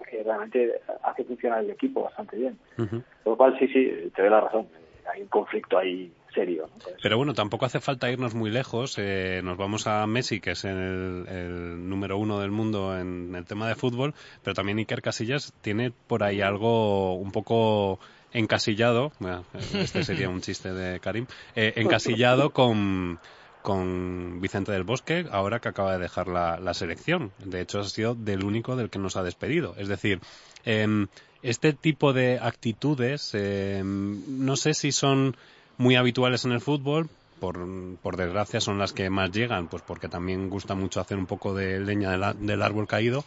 que realmente hace funcionar el equipo bastante bien. Ujú. Por lo cual, sí, sí, te doy la razón. Hay un conflicto ahí serio. ¿no? Pues, Pero bueno, tampoco hace falta irnos muy lejos. eh, nos vamos a Messi, que es el, el número uno del mundo en el tema de fútbol, pero también Iker Casillas tiene por ahí algo un poco encasillado. bueno, este sería un chiste de Karim. eh, encasillado con con Vicente del Bosque, ahora que acaba de dejar la, la selección. De hecho, ha sido del único del que nos ha despedido. Es decir, em, este tipo de actitudes, em, no sé si son muy habituales en el fútbol, por, por desgracia son las que más llegan, pues porque también gusta mucho hacer un poco de leña del, a- del árbol caído,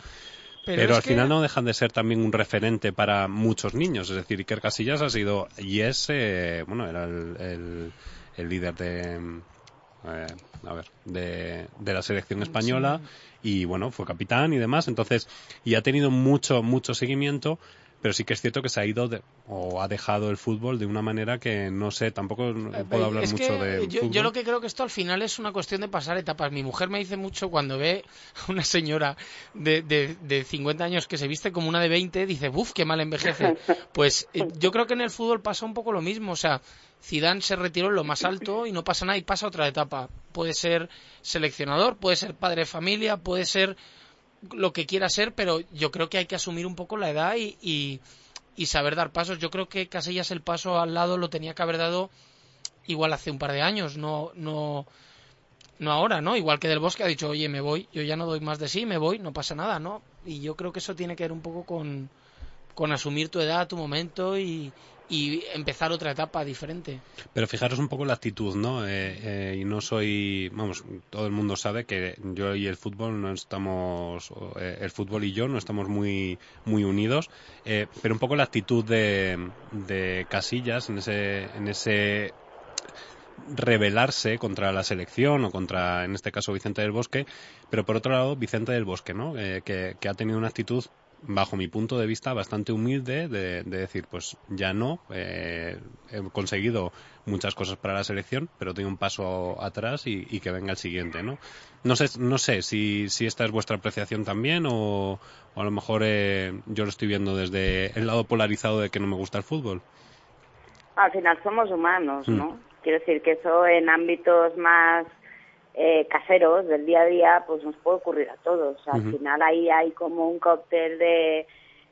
pero, al que- final no dejan de ser también un referente para muchos niños. Es decir, Iker Casillas ha sido y es, eh, bueno, era el, el- el líder de, eh, a ver, de, de la selección española y bueno, fue capitán y demás. Entonces, y ha tenido mucho, mucho seguimiento. Pero sí que es cierto que se ha ido de- o ha dejado el fútbol de una manera que no sé, tampoco Eh, puedo hablar es mucho que de yo, fútbol. yo lo que creo que esto al final es una cuestión de pasar etapas. Mi mujer me dice mucho cuando ve a una señora de, de, de 50 años que se viste como una de 20, dice, ¡buf, qué mal envejece! Pues eh, yo creo que en el fútbol pasa un poco lo mismo. O sea, Zidane se retiró en lo más alto y no pasa nada y pasa otra etapa. Puede ser seleccionador, puede ser padre de familia, puede ser lo que quiera ser, pero yo creo que hay que asumir un poco la edad y, y, saber dar pasos. Yo creo que Casillas el paso al lado lo tenía que haber dado igual hace un par de años, no, no, no ahora, ¿no? Igual que Del Bosque ha dicho, oye, me voy, yo ya no doy más de sí, me voy, no pasa nada, ¿no? Y yo creo que eso tiene que ver un poco con, con asumir tu edad, tu momento y, y empezar otra etapa diferente. Pero fijaros un poco la actitud, ¿no? Eh, eh, y no soy, vamos, todo el mundo sabe que yo y el fútbol no estamos, eh, el fútbol y yo no estamos muy, muy unidos, eh, pero un poco la actitud de, de Casillas en ese, en ese rebelarse contra la selección o contra, en este caso, Vicente del Bosque, pero por otro lado, Vicente del Bosque, ¿no? Eh, que, que ha tenido una actitud bajo mi punto de vista, bastante humilde de, de decir, pues ya no, eh, he conseguido muchas cosas para la selección, pero tengo un paso atrás y, y que venga el siguiente, ¿no? No sé, no sé si, si esta es vuestra apreciación también o, o a lo mejor eh, yo lo estoy viendo desde el lado polarizado de que no me gusta el fútbol. Al final somos humanos, Mm. ¿no? Quiero decir que eso en ámbitos más eh, caseros del día a día, pues nos puede ocurrir a todos. Al final ahí hay como un cóctel de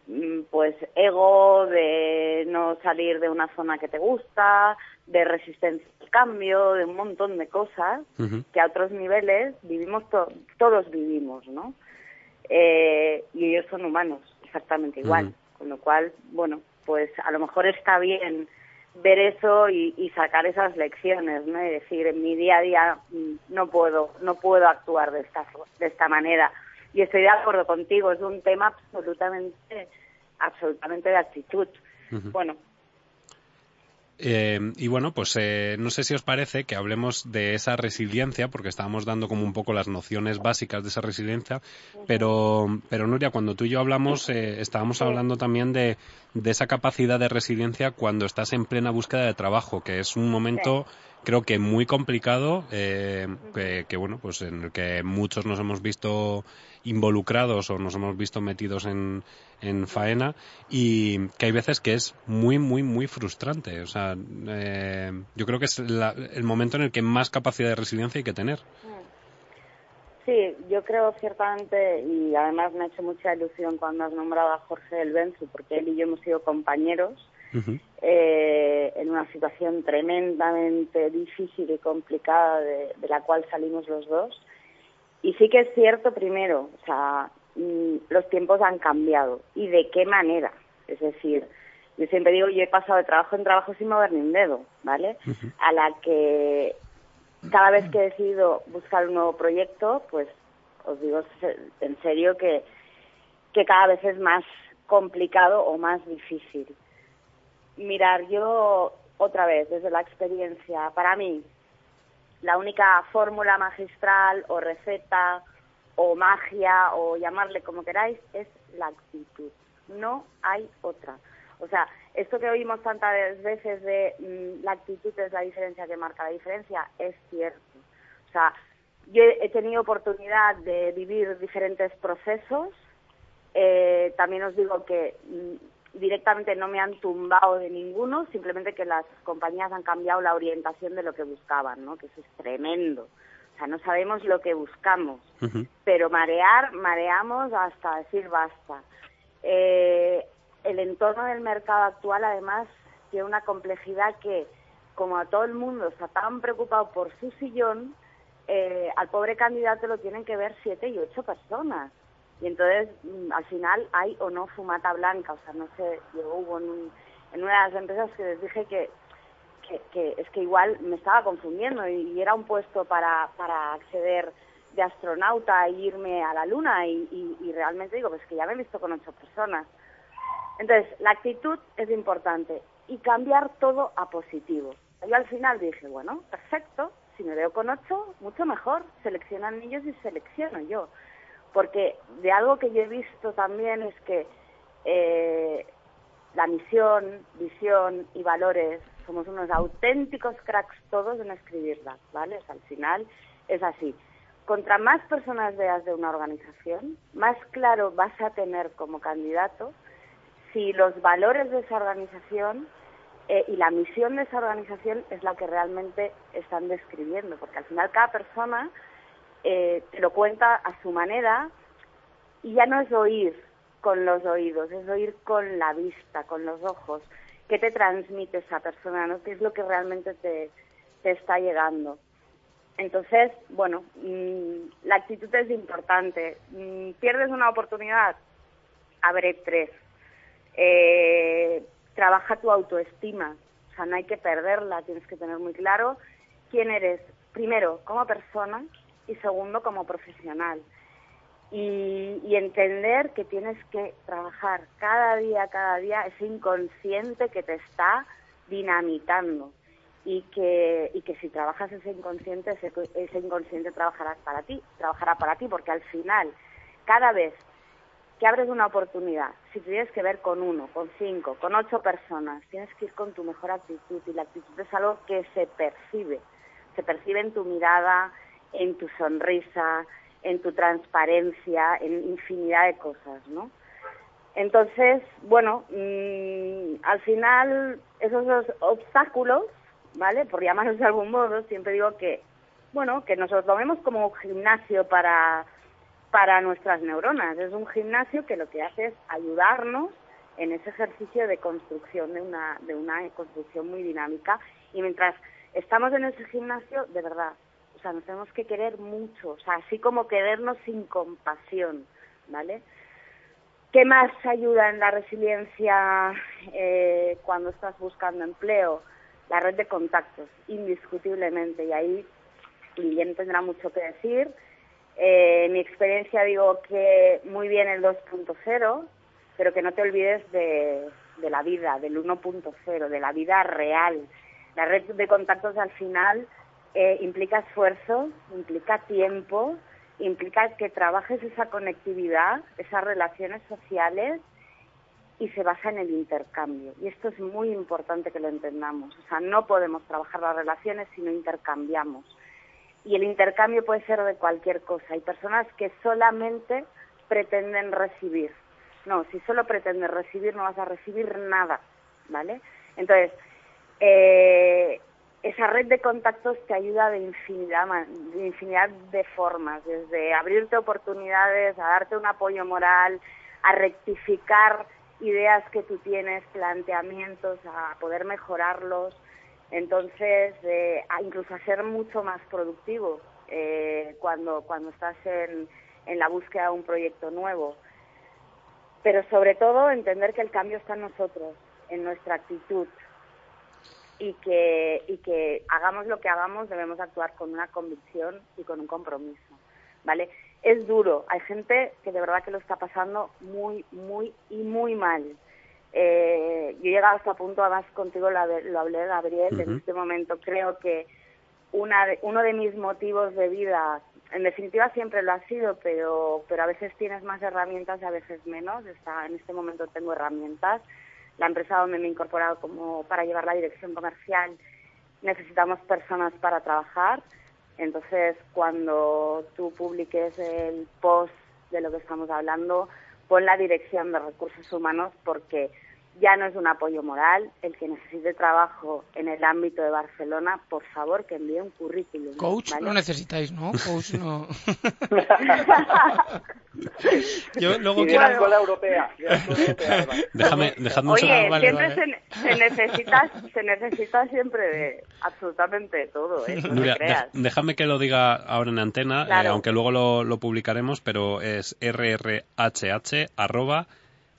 mm, pues ego, de no salir de una zona que te gusta, de resistencia al cambio, de un montón de cosas que a otros niveles vivimos to- todos vivimos, ¿no? Eh, y ellos son humanos, exactamente igual. Con lo cual, bueno, pues a lo mejor está bien ver eso y, sacar esas lecciones, ¿no? Y decir, en mi día a día mm, no puedo, no puedo actuar de esta, de esta manera. Y estoy de acuerdo contigo, es un tema absolutamente, absolutamente de actitud. Bueno, eh, y bueno, pues eh, no sé si os parece que hablemos de esa resiliencia, porque estábamos dando como un poco las nociones básicas de esa resiliencia, pero, pero Nuria, cuando tú y yo hablamos, eh, estábamos hablando también de, de, esa capacidad de resiliencia cuando estás en plena búsqueda de trabajo, que es un momento creo que muy complicado, que, que, bueno, pues en el que muchos nos hemos visto involucrados o nos hemos visto metidos en, en faena y que hay veces que es muy, muy, muy frustrante. O sea, eh, yo creo que es el momento en el que más capacidad de resiliencia hay que tener. Sí, yo creo ciertamente, y además me ha hecho mucha ilusión cuando has nombrado a Jorge del Benzu, porque él y yo hemos sido compañeros eh, en una situación tremendamente difícil y complicada de, de la cual salimos los dos. Y sí que es cierto, primero, o sea, Mm, los tiempos han cambiado y de qué manera. Es decir, yo siempre digo, yo he pasado de trabajo en trabajo sin mover ni un dedo, ¿vale? A la que cada vez que he decidido buscar un nuevo proyecto, pues os digo en serio que, que cada vez es más complicado o más difícil. Mirar, yo otra vez, desde la experiencia, para mí, la única fórmula magistral o receta o magia o llamarle como queráis, es la actitud. No hay otra. O sea, esto que oímos tantas veces de mm, la actitud es la diferencia que marca la diferencia, es cierto. O sea, yo he tenido oportunidad de vivir diferentes procesos. Eh, también os digo que mm, directamente no me han tumbado de ninguno, simplemente que las compañías han cambiado la orientación de lo que buscaban, ¿no? Que eso es tremendo. O sea, no sabemos lo que buscamos, pero marear, mareamos hasta decir basta. Eh, el entorno del mercado actual, además, tiene una complejidad que, como a todo el mundo está tan preocupado por su sillón, eh, al pobre candidato lo tienen que ver siete y ocho personas. Y entonces, mm, al final, hay o no fumata blanca. O sea, no sé, yo hubo en, en una de las empresas que les dije que que, es que igual me estaba confundiendo y, era un puesto para, para acceder de astronauta e irme a la luna y, realmente digo, pues que ya me he visto con ocho personas. Entonces, la actitud es importante y cambiar todo a positivo. Yo al final dije, bueno, perfecto, si me veo con ocho, mucho mejor, seleccionan ellos y selecciono yo. Porque de algo que yo he visto también es que eh, la misión, visión y valores somos unos auténticos cracks todos en escribirlas, ¿vale? al final es así. Contra más personas veas de una organización, más claro vas a tener como candidato si los valores de esa organización eh, y la misión de esa organización es la que realmente están describiendo, porque al final cada persona eh, te lo cuenta a su manera y ya no es oír con los oídos, es oír con la vista, con los ojos qué te transmite esa persona, ¿no? ¿Qué es lo que realmente te, te está llegando? Entonces, bueno, mm, la actitud es importante. Mm, ¿Pierdes una oportunidad? Abre tres. Eh, trabaja tu autoestima. O sea, no hay que perderla, tienes que tener muy claro quién eres, primero, como persona y segundo, como profesional. Y, entender que tienes que trabajar cada día, cada día ese inconsciente que te está dinamitando. Y que, y que si trabajas ese inconsciente, ese, ese inconsciente trabajará para ti, trabajará para ti, porque al final, cada vez que abres una oportunidad, si tienes que ver con uno, con cinco, con ocho personas, tienes que ir con tu mejor actitud y la actitud es algo que se percibe, se percibe en tu mirada, en tu sonrisa, en tu transparencia, en infinidad de cosas, ¿no? Entonces, bueno, mm, al final esos obstáculos, ¿vale? Por llamarlos de algún modo, siempre digo que, bueno, que nos lo vemos como un gimnasio para, para nuestras neuronas. Es un gimnasio que lo que hace es ayudarnos en ese ejercicio de construcción, de una, de una construcción muy dinámica. Y mientras estamos en ese gimnasio, de verdad, o sea, nos tenemos que querer mucho, o sea, así como querernos sin compasión, ¿vale? ¿Qué más ayuda en la resiliencia eh, cuando estás buscando empleo? La red de contactos, indiscutiblemente. Y ahí Guillén tendrá mucho que decir. Eh, mi experiencia digo que muy bien el 2.0, pero que no te olvides de, de la vida, del 1.0, de la vida real. La red de contactos al final eh, implica esfuerzo, implica tiempo, implica que trabajes esa conectividad, esas relaciones sociales y se basa en el intercambio. Y esto es muy importante que lo entendamos. O sea, no podemos trabajar las relaciones si no intercambiamos. Y el intercambio puede ser de cualquier cosa. Hay personas que solamente pretenden recibir. No, si solo pretendes recibir no vas a recibir nada, ¿vale? Entonces, eh, esa red de contactos te ayuda de infinidad, de infinidad de formas, desde abrirte oportunidades, a darte un apoyo moral, a rectificar ideas que tú tienes, planteamientos, a poder mejorarlos, entonces a incluso a ser mucho más productivo eh, cuando, cuando estás en, en la búsqueda de un proyecto nuevo. Pero sobre todo entender que el cambio está en nosotros, en nuestra actitud, y que, y que hagamos lo que hagamos debemos actuar con una convicción y con un compromiso, ¿vale? Es duro, hay gente que de verdad que lo está pasando muy, muy y muy mal. Eh, yo he llegado hasta punto, además contigo lo, lo hablé, Gabriel, en este momento creo que una uno de mis motivos de vida, en definitiva siempre lo ha sido, pero, pero a veces tienes más herramientas y a veces menos. Está, en este momento tengo herramientas la empresa donde me he incorporado como para llevar la dirección comercial, necesitamos personas para trabajar. Entonces, cuando tú publiques el post de lo que estamos hablando, pon la dirección de recursos humanos porque ya no es un apoyo moral. El que necesite trabajo en el ámbito de Barcelona, por favor, que envíe un currículum. Coach ¿vale? no necesitáis, ¿no? Coach no. Yo luego Y de quiero... la escuela europea. de la escuela europea. Déjame, Oye, vale, siempre vale. Se, se necesita, se necesita siempre de absolutamente todo, ¿eh? No creas. déjame que lo diga ahora en antena, eh, aunque luego lo, lo publicaremos, pero es rrhh arroba,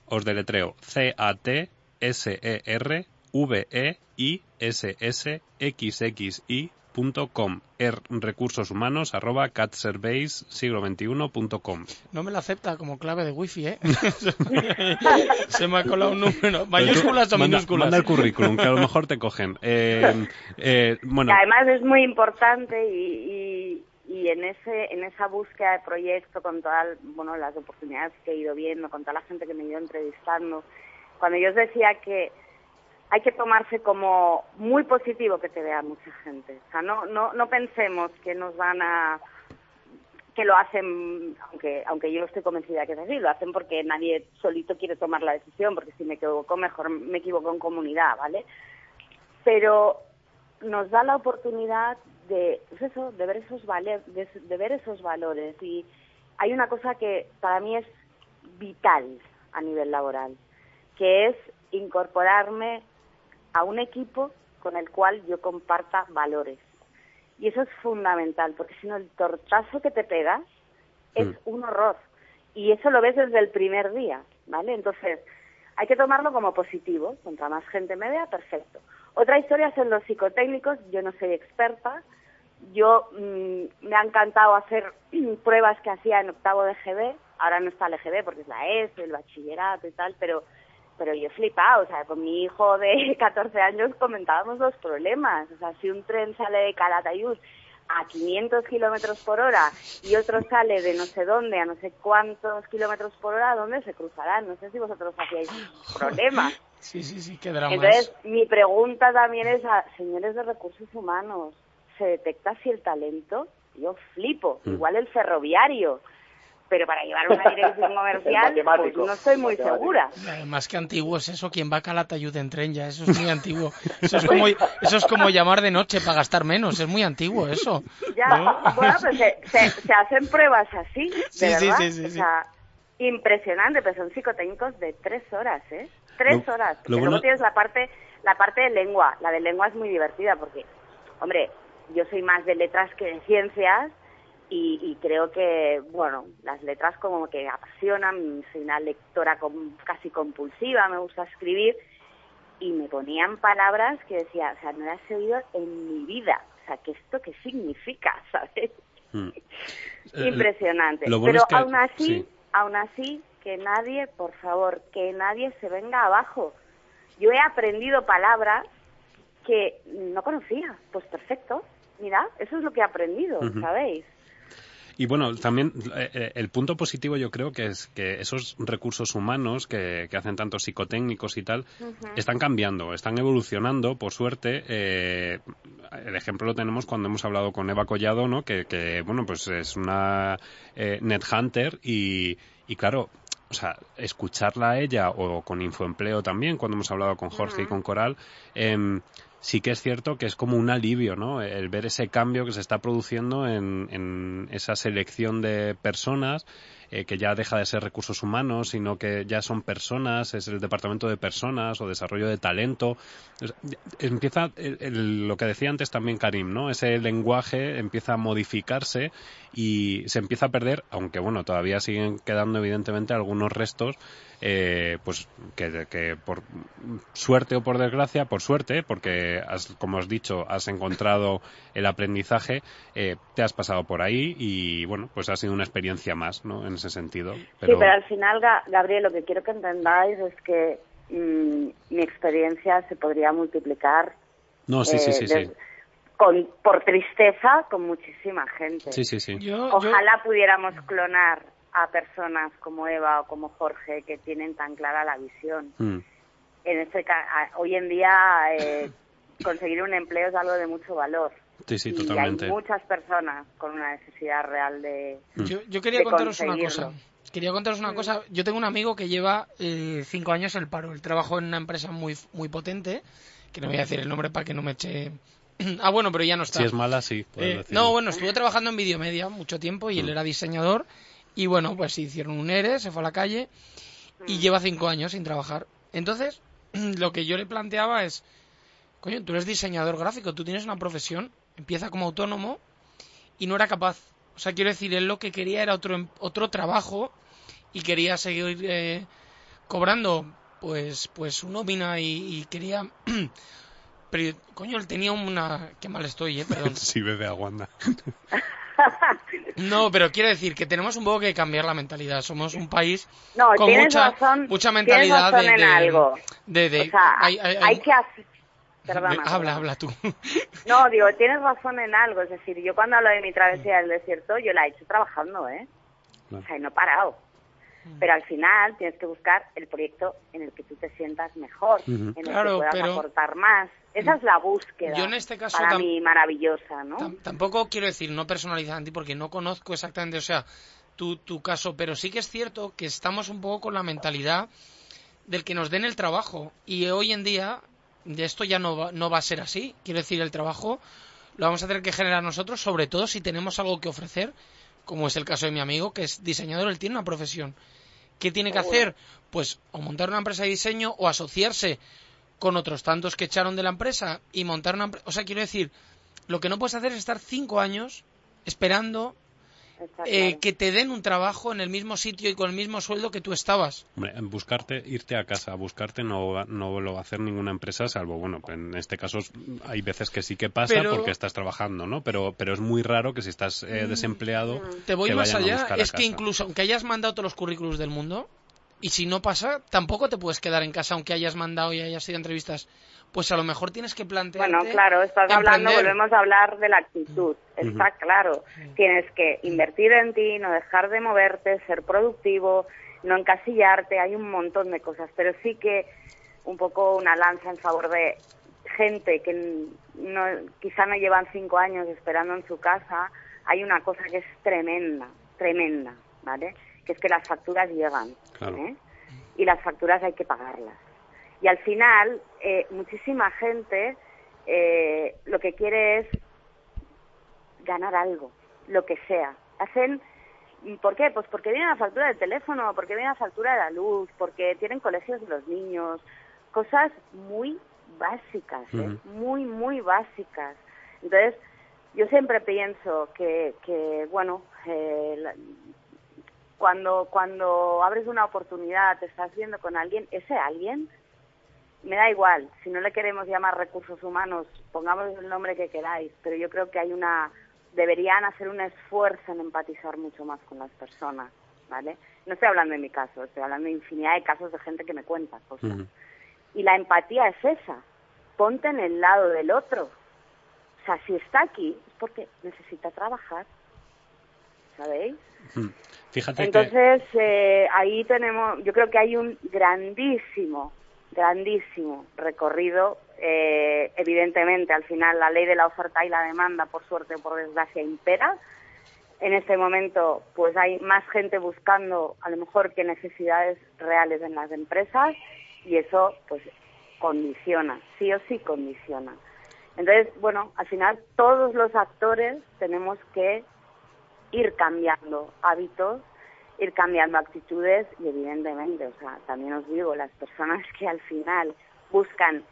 os deletreo, c a t s e r v e i s s x x i punto com er, recursos humanos arroba catserveis siglo XXI punto com No me lo acepta como clave de wifi, ¿eh? Se me ha colado un número. ¿Mayúsculas o manda- minúsculas? Manda el currículum, que a lo mejor te cogen. Eh, eh, bueno, además es muy importante y, y, en ese en esa búsqueda de proyecto con todas bueno las oportunidades que he ido viendo con toda la gente que me he ido entrevistando cuando yo os decía que hay que tomarse como muy positivo que te vea mucha gente o sea no no no pensemos que nos van a que lo hacen, aunque aunque yo estoy convencida que es así, lo hacen porque nadie solito quiere tomar la decisión, porque si me equivoco, mejor me equivoco en comunidad, ¿vale? Pero nos da la oportunidad de, pues eso, de ver esos vale- de, de ver esos valores y hay una cosa que para mí es vital a nivel laboral, que es incorporarme a un equipo con el cual yo comparta valores. Y eso es fundamental, porque si no el tortazo que te pegas es Mm. un horror. Y eso lo ves desde el primer día, ¿vale? Entonces, hay que tomarlo como positivo. Contra más gente me vea, perfecto. Otra historia son los psicotécnicos. Yo no soy experta. Yo mm, me ha encantado hacer pruebas que hacía en octavo de GB. Ahora no está el EGB porque es la ESO, el bachillerato y tal, pero pero yo he flipado, o sea, con mi hijo de 14 años comentábamos los problemas, o sea, si un tren sale de Calatayud a 500 kilómetros por hora y otro sale de no sé dónde a no sé cuántos kilómetros por hora, ¿dónde se cruzarán? No sé si vosotros hacíais problemas. Sí, sí, sí, qué dramas. Entonces, mi pregunta también es a señores de recursos humanos, ¿se detecta si el talento? Yo flipo, Mm. igual el ferroviario, pero para llevar una dirección comercial, pues no estoy muy segura. Además que antiguo es eso, quien va a Calatayud en tren ya, eso es muy antiguo. Eso es como, eso es como llamar de noche para gastar menos, es muy antiguo eso. Ya, ¿No? bueno, pues se, se, se hacen pruebas así, de Sí, sí, verdad. sí, sí, o sí. sea, impresionante, pero son psicotécnicos de tres horas, ¿eh? Tres Lo- horas. lo Porque bueno- luego tienes la parte, la parte de lengua. La de lengua es muy divertida porque, hombre, yo soy más de letras que de ciencias, y, y creo que, bueno, las letras como que apasionan, soy una lectora com- casi compulsiva, me gusta escribir, y me ponían palabras que decía, o sea, no las he oído en mi vida, o sea, ¿qué esto qué significa, sabes? Mm. Eh, Impresionante. bueno Pero es que- aún así, sí. aún así, que nadie, por favor, que nadie se venga abajo. Yo he aprendido palabras que no conocía. Pues perfecto. Mira, eso es lo que he aprendido. ¿sabéis? Y bueno, también eh, eh, el punto positivo yo creo que es que esos recursos humanos que, que hacen tantos psicotécnicos y tal están cambiando, están evolucionando, por suerte. Eh, el ejemplo lo tenemos cuando hemos hablado con Eva Collado, ¿no? Que, que, bueno, pues es una eh, net hunter y, y claro, o sea, escucharla a ella o con Infoempleo también, cuando hemos hablado con Jorge y con Coral, em, sí que es cierto que es como un alivio, ¿no? El ver ese cambio que se está produciendo en, en esa selección de personas, eh, que ya deja de ser recursos humanos, sino que ya son personas, es el departamento de personas o desarrollo de talento. Empieza el- lo que decía antes también Karim, ¿no? Ese lenguaje empieza a modificarse y se empieza a perder, aunque bueno, todavía siguen quedando evidentemente algunos restos, eh, pues que, que por suerte o por desgracia, por suerte, porque has, como has dicho, has encontrado el aprendizaje, eh, te has pasado por ahí y bueno, pues ha sido una experiencia más, ¿no? En ese sentido. Sí, pero al final, Ga- Gabriel, lo que quiero que entendáis es que mm, mi experiencia se podría multiplicar No, sí, sí, eh, sí, sí. des- con, por tristeza con muchísima gente. Sí, sí, sí. Yo, yo- Ojalá pudiéramos clonar a personas como Eva o como Jorge que tienen tan clara la visión. Mm. En este hoy en día eh, conseguir un empleo es algo de mucho valor. Sí, sí, y totalmente. hay muchas personas con una necesidad real de... Yo, yo quería de contaros una cosa. Quería contaros una cosa. Yo tengo un amigo que lleva eh, cinco años en el paro. Él trabajó en una empresa muy muy potente, que no voy a decir el nombre para que no me eche... ah, bueno, pero ya no está. Si es mala, sí. Eh, no, bueno, estuvo trabajando en Videomedia mucho tiempo y él Mm. era diseñador. Y bueno, pues hicieron un ERE, se fue a la calle y lleva cinco años sin trabajar. Entonces, lo que yo le planteaba es, coño, tú eres diseñador gráfico, tú tienes una profesión, empieza como autónomo y no era capaz. O sea, quiero decir, él lo que quería era otro, em- otro trabajo y quería seguir eh, cobrando pues pues su nómina y, y quería... Pero, coño, él tenía una... Qué mal estoy, eh, perdón. Sí, bebe aguanda. No, pero quiero decir que tenemos un poco que cambiar la mentalidad. Somos un país No, con mucha, razón, mucha mentalidad razón de, en de- algo. de- de- o sea, hay- hay, hay- hay- que hacer... Perdona, habla, habla tú. No, digo, tienes razón en algo. Es decir, yo cuando hablo de mi travesía del desierto, yo la he hecho trabajando, ¿eh? O sea, y no he parado. Pero al final tienes que buscar el proyecto en el que tú te sientas mejor, en el Claro, que puedas pero- aportar más. Esa es la búsqueda. Yo en este caso para tam- mí maravillosa, ¿no? Tam- tampoco quiero decir no personalizar en ti porque no conozco exactamente, o sea, tu, tu caso, pero sí que es cierto que estamos un poco con la mentalidad del que nos den el trabajo y hoy en día de esto ya no va, no va a ser así. Quiero decir, el trabajo lo vamos a tener que generar nosotros, sobre todo si tenemos algo que ofrecer, como es el caso de mi amigo, que es diseñador, él tiene una profesión. ¿Qué tiene que hacer? Pues o montar una empresa de diseño o asociarse con otros tantos que echaron de la empresa y montar una empresa. O sea, quiero decir, lo que no puedes hacer es estar cinco años esperando eh, que te den un trabajo en el mismo sitio y con el mismo sueldo que tú estabas. Hombre, en buscarte, irte a casa, buscarte no, va- no lo va a hacer ninguna empresa, salvo, bueno, en este caso hay veces que sí que pasa Pero- porque estás trabajando, ¿no? Pero, pero es muy raro que si estás eh, desempleado Te voy te más vayan a allá, es que casa. incluso aunque hayas mandado todos los currículos del mundo, y si no pasa, tampoco te puedes quedar en casa aunque hayas mandado y hayas ido a entrevistas. Pues a lo mejor tienes que plantearte Bueno, claro, estás hablando, volvemos a hablar de la actitud, está claro. Tienes que invertir en ti, no dejar de moverte, ser productivo, no encasillarte, hay un montón de cosas, pero sí que un poco una lanza en favor de gente que no, quizá no llevan cinco años esperando en su casa, hay una cosa que es tremenda, tremenda, ¿vale? Que es que las facturas llegan, Claro. ¿eh? Y las facturas hay que pagarlas. Y al final, eh, muchísima gente eh, lo que quiere es ganar algo, lo que sea. Hacen, ¿por qué? Pues porque viene la factura del teléfono, porque viene la factura de la luz, porque tienen colegios de los niños, cosas muy básicas, ¿eh? Muy, muy básicas. Entonces, yo siempre pienso que, que bueno, eh, la- cuando, cuando abres una oportunidad, te estás viendo con alguien, ese alguien, me da igual, si no le queremos llamar recursos humanos, pongamos el nombre que queráis, pero yo creo que hay una, deberían hacer un esfuerzo en empatizar mucho más con las personas, ¿vale? No estoy hablando de mi caso, estoy hablando de infinidad de casos de gente que me cuenta cosas. Y la empatía es esa, ponte en el lado del otro. O sea, si está aquí es porque necesita trabajar, ¿sabéis? Fíjate que... Entonces, eh, ahí tenemos, yo creo que hay un grandísimo, grandísimo recorrido. Eh, evidentemente, al final, la ley de la oferta y la demanda, por suerte o por desgracia, impera. En este momento, pues hay más gente buscando, a lo mejor, que necesidades reales en las empresas y eso, pues, condiciona, sí o sí condiciona. Entonces, bueno, al final, todos los actores tenemos que ir cambiando hábitos, ir cambiando actitudes y evidentemente, o sea, también os digo, las personas que al final buscan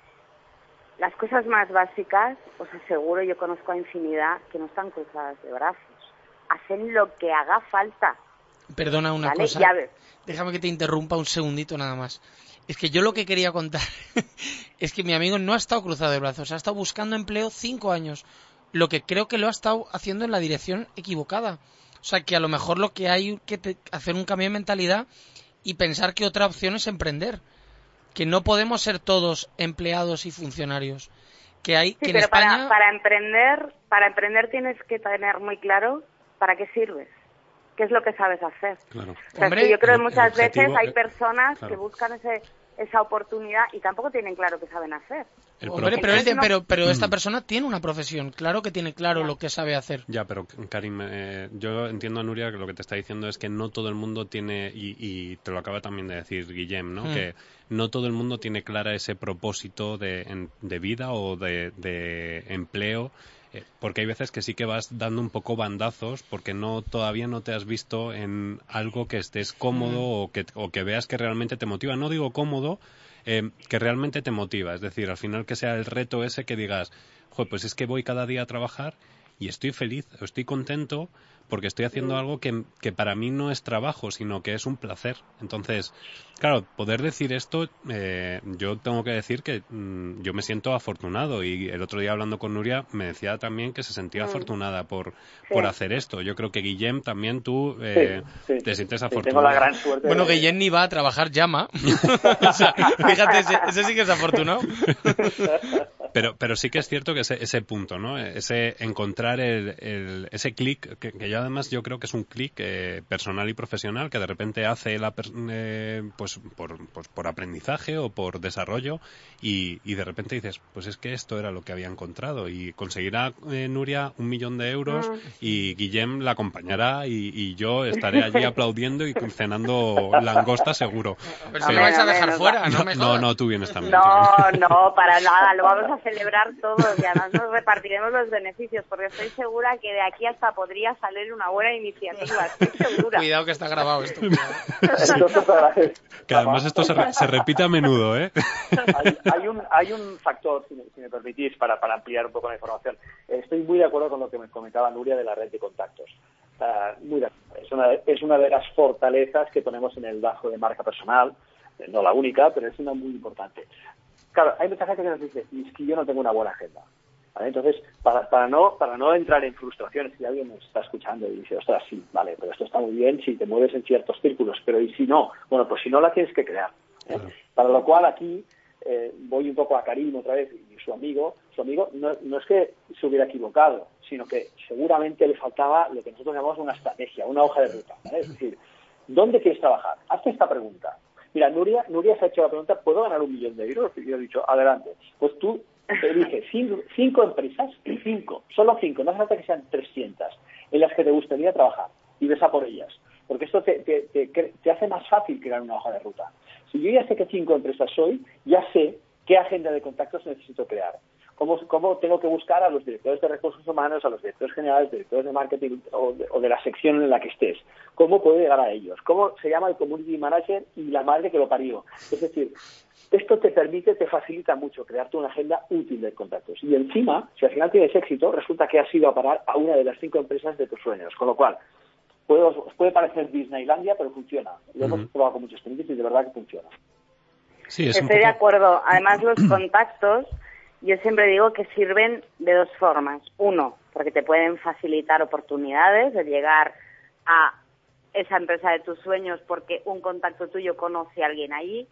las cosas más básicas, os aseguro, yo conozco a infinidad que no están cruzadas de brazos, hacen lo que haga falta, Perdona una ¿vale? cosa. Déjame que te interrumpa un segundito nada más. Es que yo lo que quería contar es que mi amigo no ha estado cruzado de brazos, ha estado buscando empleo cinco años, lo que creo que lo ha estado haciendo en la dirección equivocada. O sea, que a lo mejor lo que hay que te- hacer un cambio de mentalidad y pensar que otra opción es emprender. Que no podemos ser todos empleados y funcionarios. Que hay Sí, que en pero España para, para emprender, para emprender tienes que tener muy claro para qué sirves, qué es lo que sabes hacer. Claro. O sea, es que yo creo que muchas objetivo- veces hay eh, personas claro. que buscan ese, esa oportunidad y tampoco tienen claro qué saben hacer. El Hombre, pro- pero, pero, pero esta Mm. persona tiene una profesión, claro que tiene claro lo que sabe hacer. Ya, pero Karim, eh, yo entiendo a Nuria que lo que te está diciendo es que no todo el mundo tiene, y, y te lo acaba también de decir Guillem, ¿no? Mm. Que no todo el mundo tiene clara ese propósito de, en- de vida o de, de empleo, eh, porque hay veces que sí que vas dando un poco bandazos porque no todavía no te has visto en algo que estés cómodo o, que, o que veas que realmente te motiva. No digo cómodo, eh, que realmente te motiva. Es decir, al final que sea el reto ese que digas, "Joder, pues es que voy cada día a trabajar y estoy feliz, estoy contento porque estoy haciendo algo que, que para mí no es trabajo, sino que es un placer. Entonces, claro, poder decir esto, eh, yo tengo que decir que mm, yo me siento afortunado y el otro día hablando con Nuria me decía también que se sentía Mm. afortunada por, Sí. por hacer esto. Yo creo que Guillem también tú eh, Sí, sí. te sientes Sí, afortunado. tengo la gran suerte. Bueno, de- que Jenny va a trabajar llama. o sea, fíjate, ese, ese sí que es afortunado. Pero, pero sí que es cierto que ese, ese punto, ¿no? Ese encontrar el, el- ese clic, que, que yo además yo creo que es un clic eh, personal y profesional que de repente hace la, eh, pues, por, pues por aprendizaje o por desarrollo y, y de repente dices, pues es que esto era lo que había encontrado y conseguirá eh, Nuria un millón de euros y Guillem la acompañará y, y yo estaré allí aplaudiendo y cenando langosta seguro. Pero si Pero- me vais a dejar fuera, no no, me no, no, tú vienes también. No, no, para nada, lo vamos a celebrar todos y además nos repartiremos los beneficios porque estoy segura que de aquí hasta podría salir una buena iniciativa, estoy segura. Cuidado que está grabado esto. Que además esto se, re- se repite a menudo, ¿eh? hay, hay un, hay un factor, si me, si me permitís, para, para ampliar un poco la información. Estoy muy de acuerdo con lo que me comentaba Nuria de la red de contactos. Ah, muy de acuerdo. es, una, es una de las fortalezas que ponemos en el bajo de marca personal. No la única, pero es una muy importante. Claro, hay mucha gente que nos dice, "Y es que yo no tengo una buena agenda. ¿Vale? Entonces, para, para, no, para no entrar en frustraciones, si alguien nos está escuchando y dice, ostras, sí, vale, pero esto está muy bien si te mueves en ciertos círculos, pero ¿y si no? Bueno, pues si no la tienes que crear. ¿eh? Para lo cual aquí eh, voy un poco a Karim otra vez y su amigo, su amigo no, no es que se hubiera equivocado, sino que seguramente le faltaba lo que nosotros llamamos una estrategia, una hoja de ruta. ¿vale? Es decir, ¿dónde quieres trabajar? Hazte esta pregunta. Mira, Nuria, Nuria se ha hecho la pregunta, ¿puedo ganar un millón de euros? Y yo he dicho, adelante. Pues tú elige cinco, cinco empresas, cinco, solo cinco, no hace falta que sean 300, en las que te gustaría trabajar y ves a por ellas. Porque esto te, te, te, te hace más fácil crear una hoja de ruta. Si yo ya sé qué cinco empresas soy, ya sé qué agenda de contactos necesito crear. Cómo, cómo tengo que buscar a los directores de recursos humanos, a los directores generales, directores de marketing o de, o de la sección en la que estés. Cómo puedo llegar a ellos. Cómo se llama el community manager y la madre que lo parió. Es decir, esto te permite, te facilita mucho crearte una agenda útil de contactos. Y encima, si al final tienes éxito, resulta que has ido a parar a una de las cinco empresas de tus sueños. Con lo cual, puede, os puede parecer Disneylandia, pero funciona. Lo hemos probado con muchos clientes y de verdad que funciona. Sí, es Estoy un poco... de acuerdo. Además, los contactos, yo siempre digo que sirven de dos formas. Uno, porque te pueden facilitar oportunidades de llegar a esa empresa de tus sueños porque un contacto tuyo conoce a alguien allí,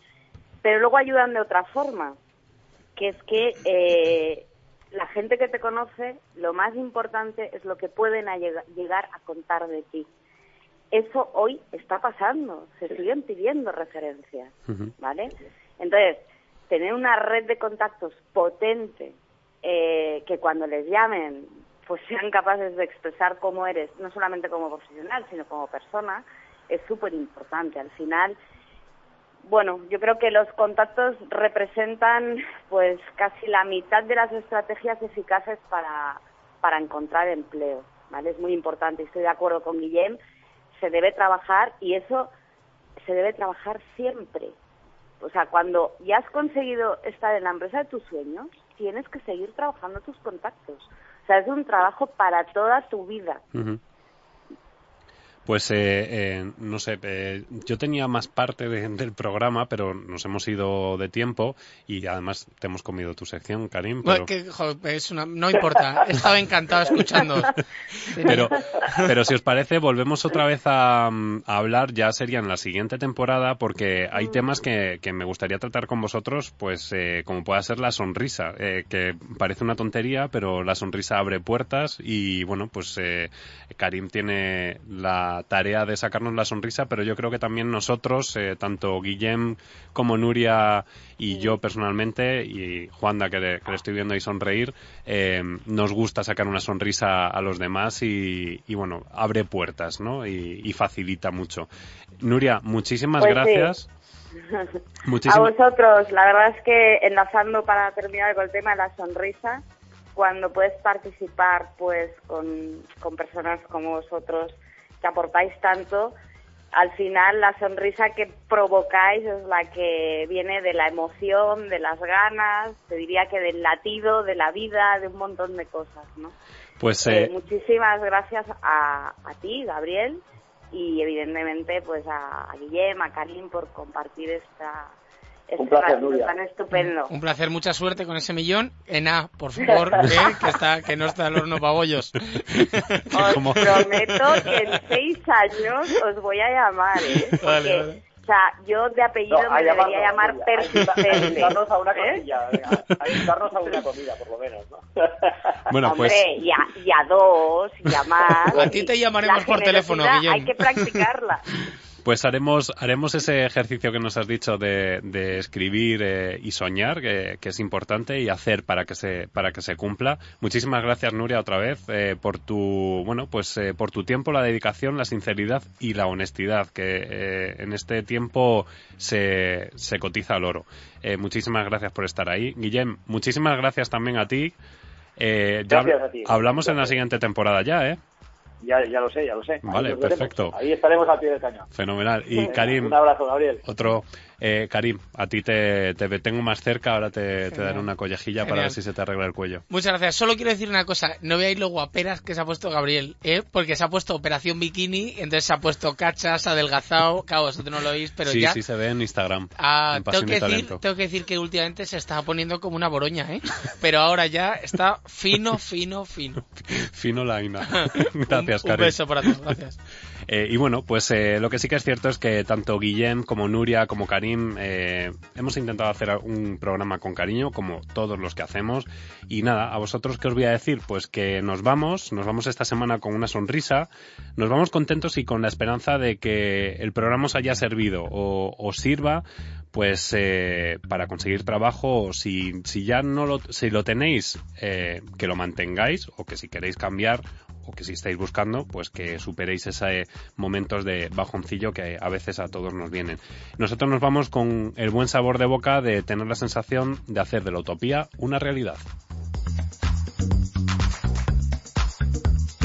pero luego ayudan de otra forma, que es que eh, la gente que te conoce, lo más importante es lo que pueden a llegar a contar de ti. Eso hoy está pasando, se siguen pidiendo referencias. ¿vale? Entonces, tener una red de contactos potente eh, que cuando les llamen pues sean capaces de expresar cómo eres, no solamente como profesional, sino como persona, es súper importante. Al final, bueno, yo creo que los contactos representan pues casi la mitad de las estrategias eficaces para, para encontrar empleo, ¿vale? Es muy importante, estoy de acuerdo con Guillem, se debe trabajar y eso se debe trabajar siempre. O sea, cuando ya has conseguido estar en la empresa de tus sueños, tienes que seguir trabajando tus contactos. O sea, es un trabajo para toda tu vida. Pues eh, eh, no sé, eh, yo tenía más parte de- del programa, pero nos hemos ido de tiempo y además te hemos comido tu sección, Karim. Pero, Bueno, que, jo, es una- no importa, estaba encantado escuchando. pero, pero si os parece, volvemos otra vez a, a hablar, ya sería en la siguiente temporada, porque hay temas que, que me gustaría tratar con vosotros, pues eh, como pueda ser la sonrisa, eh, que parece una tontería, pero la sonrisa abre puertas y bueno, pues eh, Karim tiene la tarea de sacarnos la sonrisa, pero yo creo que también nosotros, eh, tanto Guillem como Nuria y yo personalmente, y Juanda que le, que le estoy viendo ahí sonreír, eh, nos gusta sacar una sonrisa a los demás y, y, bueno, abre puertas, ¿no? Y, y facilita mucho. Nuria, muchísimas Pues sí. gracias. A vosotros, la verdad es que enlazando para terminar con el tema de la sonrisa, cuando puedes participar pues con, con personas como vosotros que aportáis tanto, al final la sonrisa que provocáis es la que viene de la emoción, de las ganas, te diría que del latido, de la vida, de un montón de cosas, ¿no? Pues Eh, eh, muchísimas gracias a, a ti, Gabriel, y evidentemente pues a, a Guillem, a Karim por compartir esta este Un placer, Nuria. estupendo. Un placer, mucha suerte con ese millón. En A, por favor, ¿eh? que, está, que no está el horno para bollos. Os como- prometo que en seis años os voy a llamar, ¿eh? Porque, Vale, vale. o sea, yo de apellido No, me a debería llamar a a persistente. invitarnos a una ¿eh? venga, a invitarnos a una comida, por lo menos, ¿no? bueno, pues Hombre, y a, y a dos, y a más. A ti te llamaremos La por teléfono, generosidad Guillem. Hay que practicarla. Pues haremos, haremos ese ejercicio que nos has dicho de, de escribir eh, y soñar, que, que es importante, y hacer para que se, para que se cumpla. Muchísimas gracias, Nuria, otra vez, eh, por tu, bueno, pues eh, por tu tiempo, la dedicación, la sinceridad y la honestidad, que eh, en este tiempo se, se cotiza al oro. Eh, muchísimas gracias por estar ahí. Guillem, muchísimas gracias también a ti. Eh, ya Gracias a ti. hablamos en la siguiente temporada ya, ¿eh? Ya, ya lo sé, ya lo sé. Ahí Vale, veremos. perfecto. Ahí estaremos al pie del cañón. Fenomenal. Y Karim, Un abrazo, Gabriel. Otro, eh, Karim, a ti te, te tengo más cerca, ahora te, daré una collejilla para ver si se te arregla el cuello. Muchas gracias. Solo quiero decir una cosa. No veáis lo guaperas que se ha puesto Gabriel, ¿eh? Porque se ha puesto operación bikini, entonces se ha puesto cachas, adelgazado. Claro, vosotros no lo veis, pero sí, ya... sí se ve en Instagram. Ah, en tengo, que decir, tengo que decir que últimamente se está poniendo como una boroña, ¿eh? Pero ahora ya está fino, fino, fino. Fino Laina. Gracias, un, un Karim. beso para todos, gracias. Eh, y bueno, pues eh, lo que sí que es cierto es que tanto Guillem como Nuria como Karim eh, hemos intentado hacer un programa con cariño, como todos los que hacemos. Y nada, a vosotros qué os voy a decir, pues que nos vamos, nos vamos esta semana con una sonrisa, nos vamos contentos y con la esperanza de que el programa os haya servido o sirva pues eh, para conseguir trabajo si, si ya no lo, si lo tenéis eh, que lo mantengáis o que si queréis cambiar o que si estáis buscando, pues que superéis esos momentos de bajoncillo que a veces a todos nos vienen. Nosotros nos vamos con el buen sabor de boca de tener la sensación de hacer de la utopía una realidad.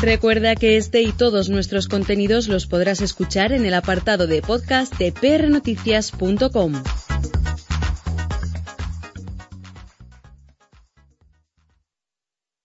Recuerda que este y todos nuestros contenidos los podrás escuchar en el apartado de podcast de prnoticias.com.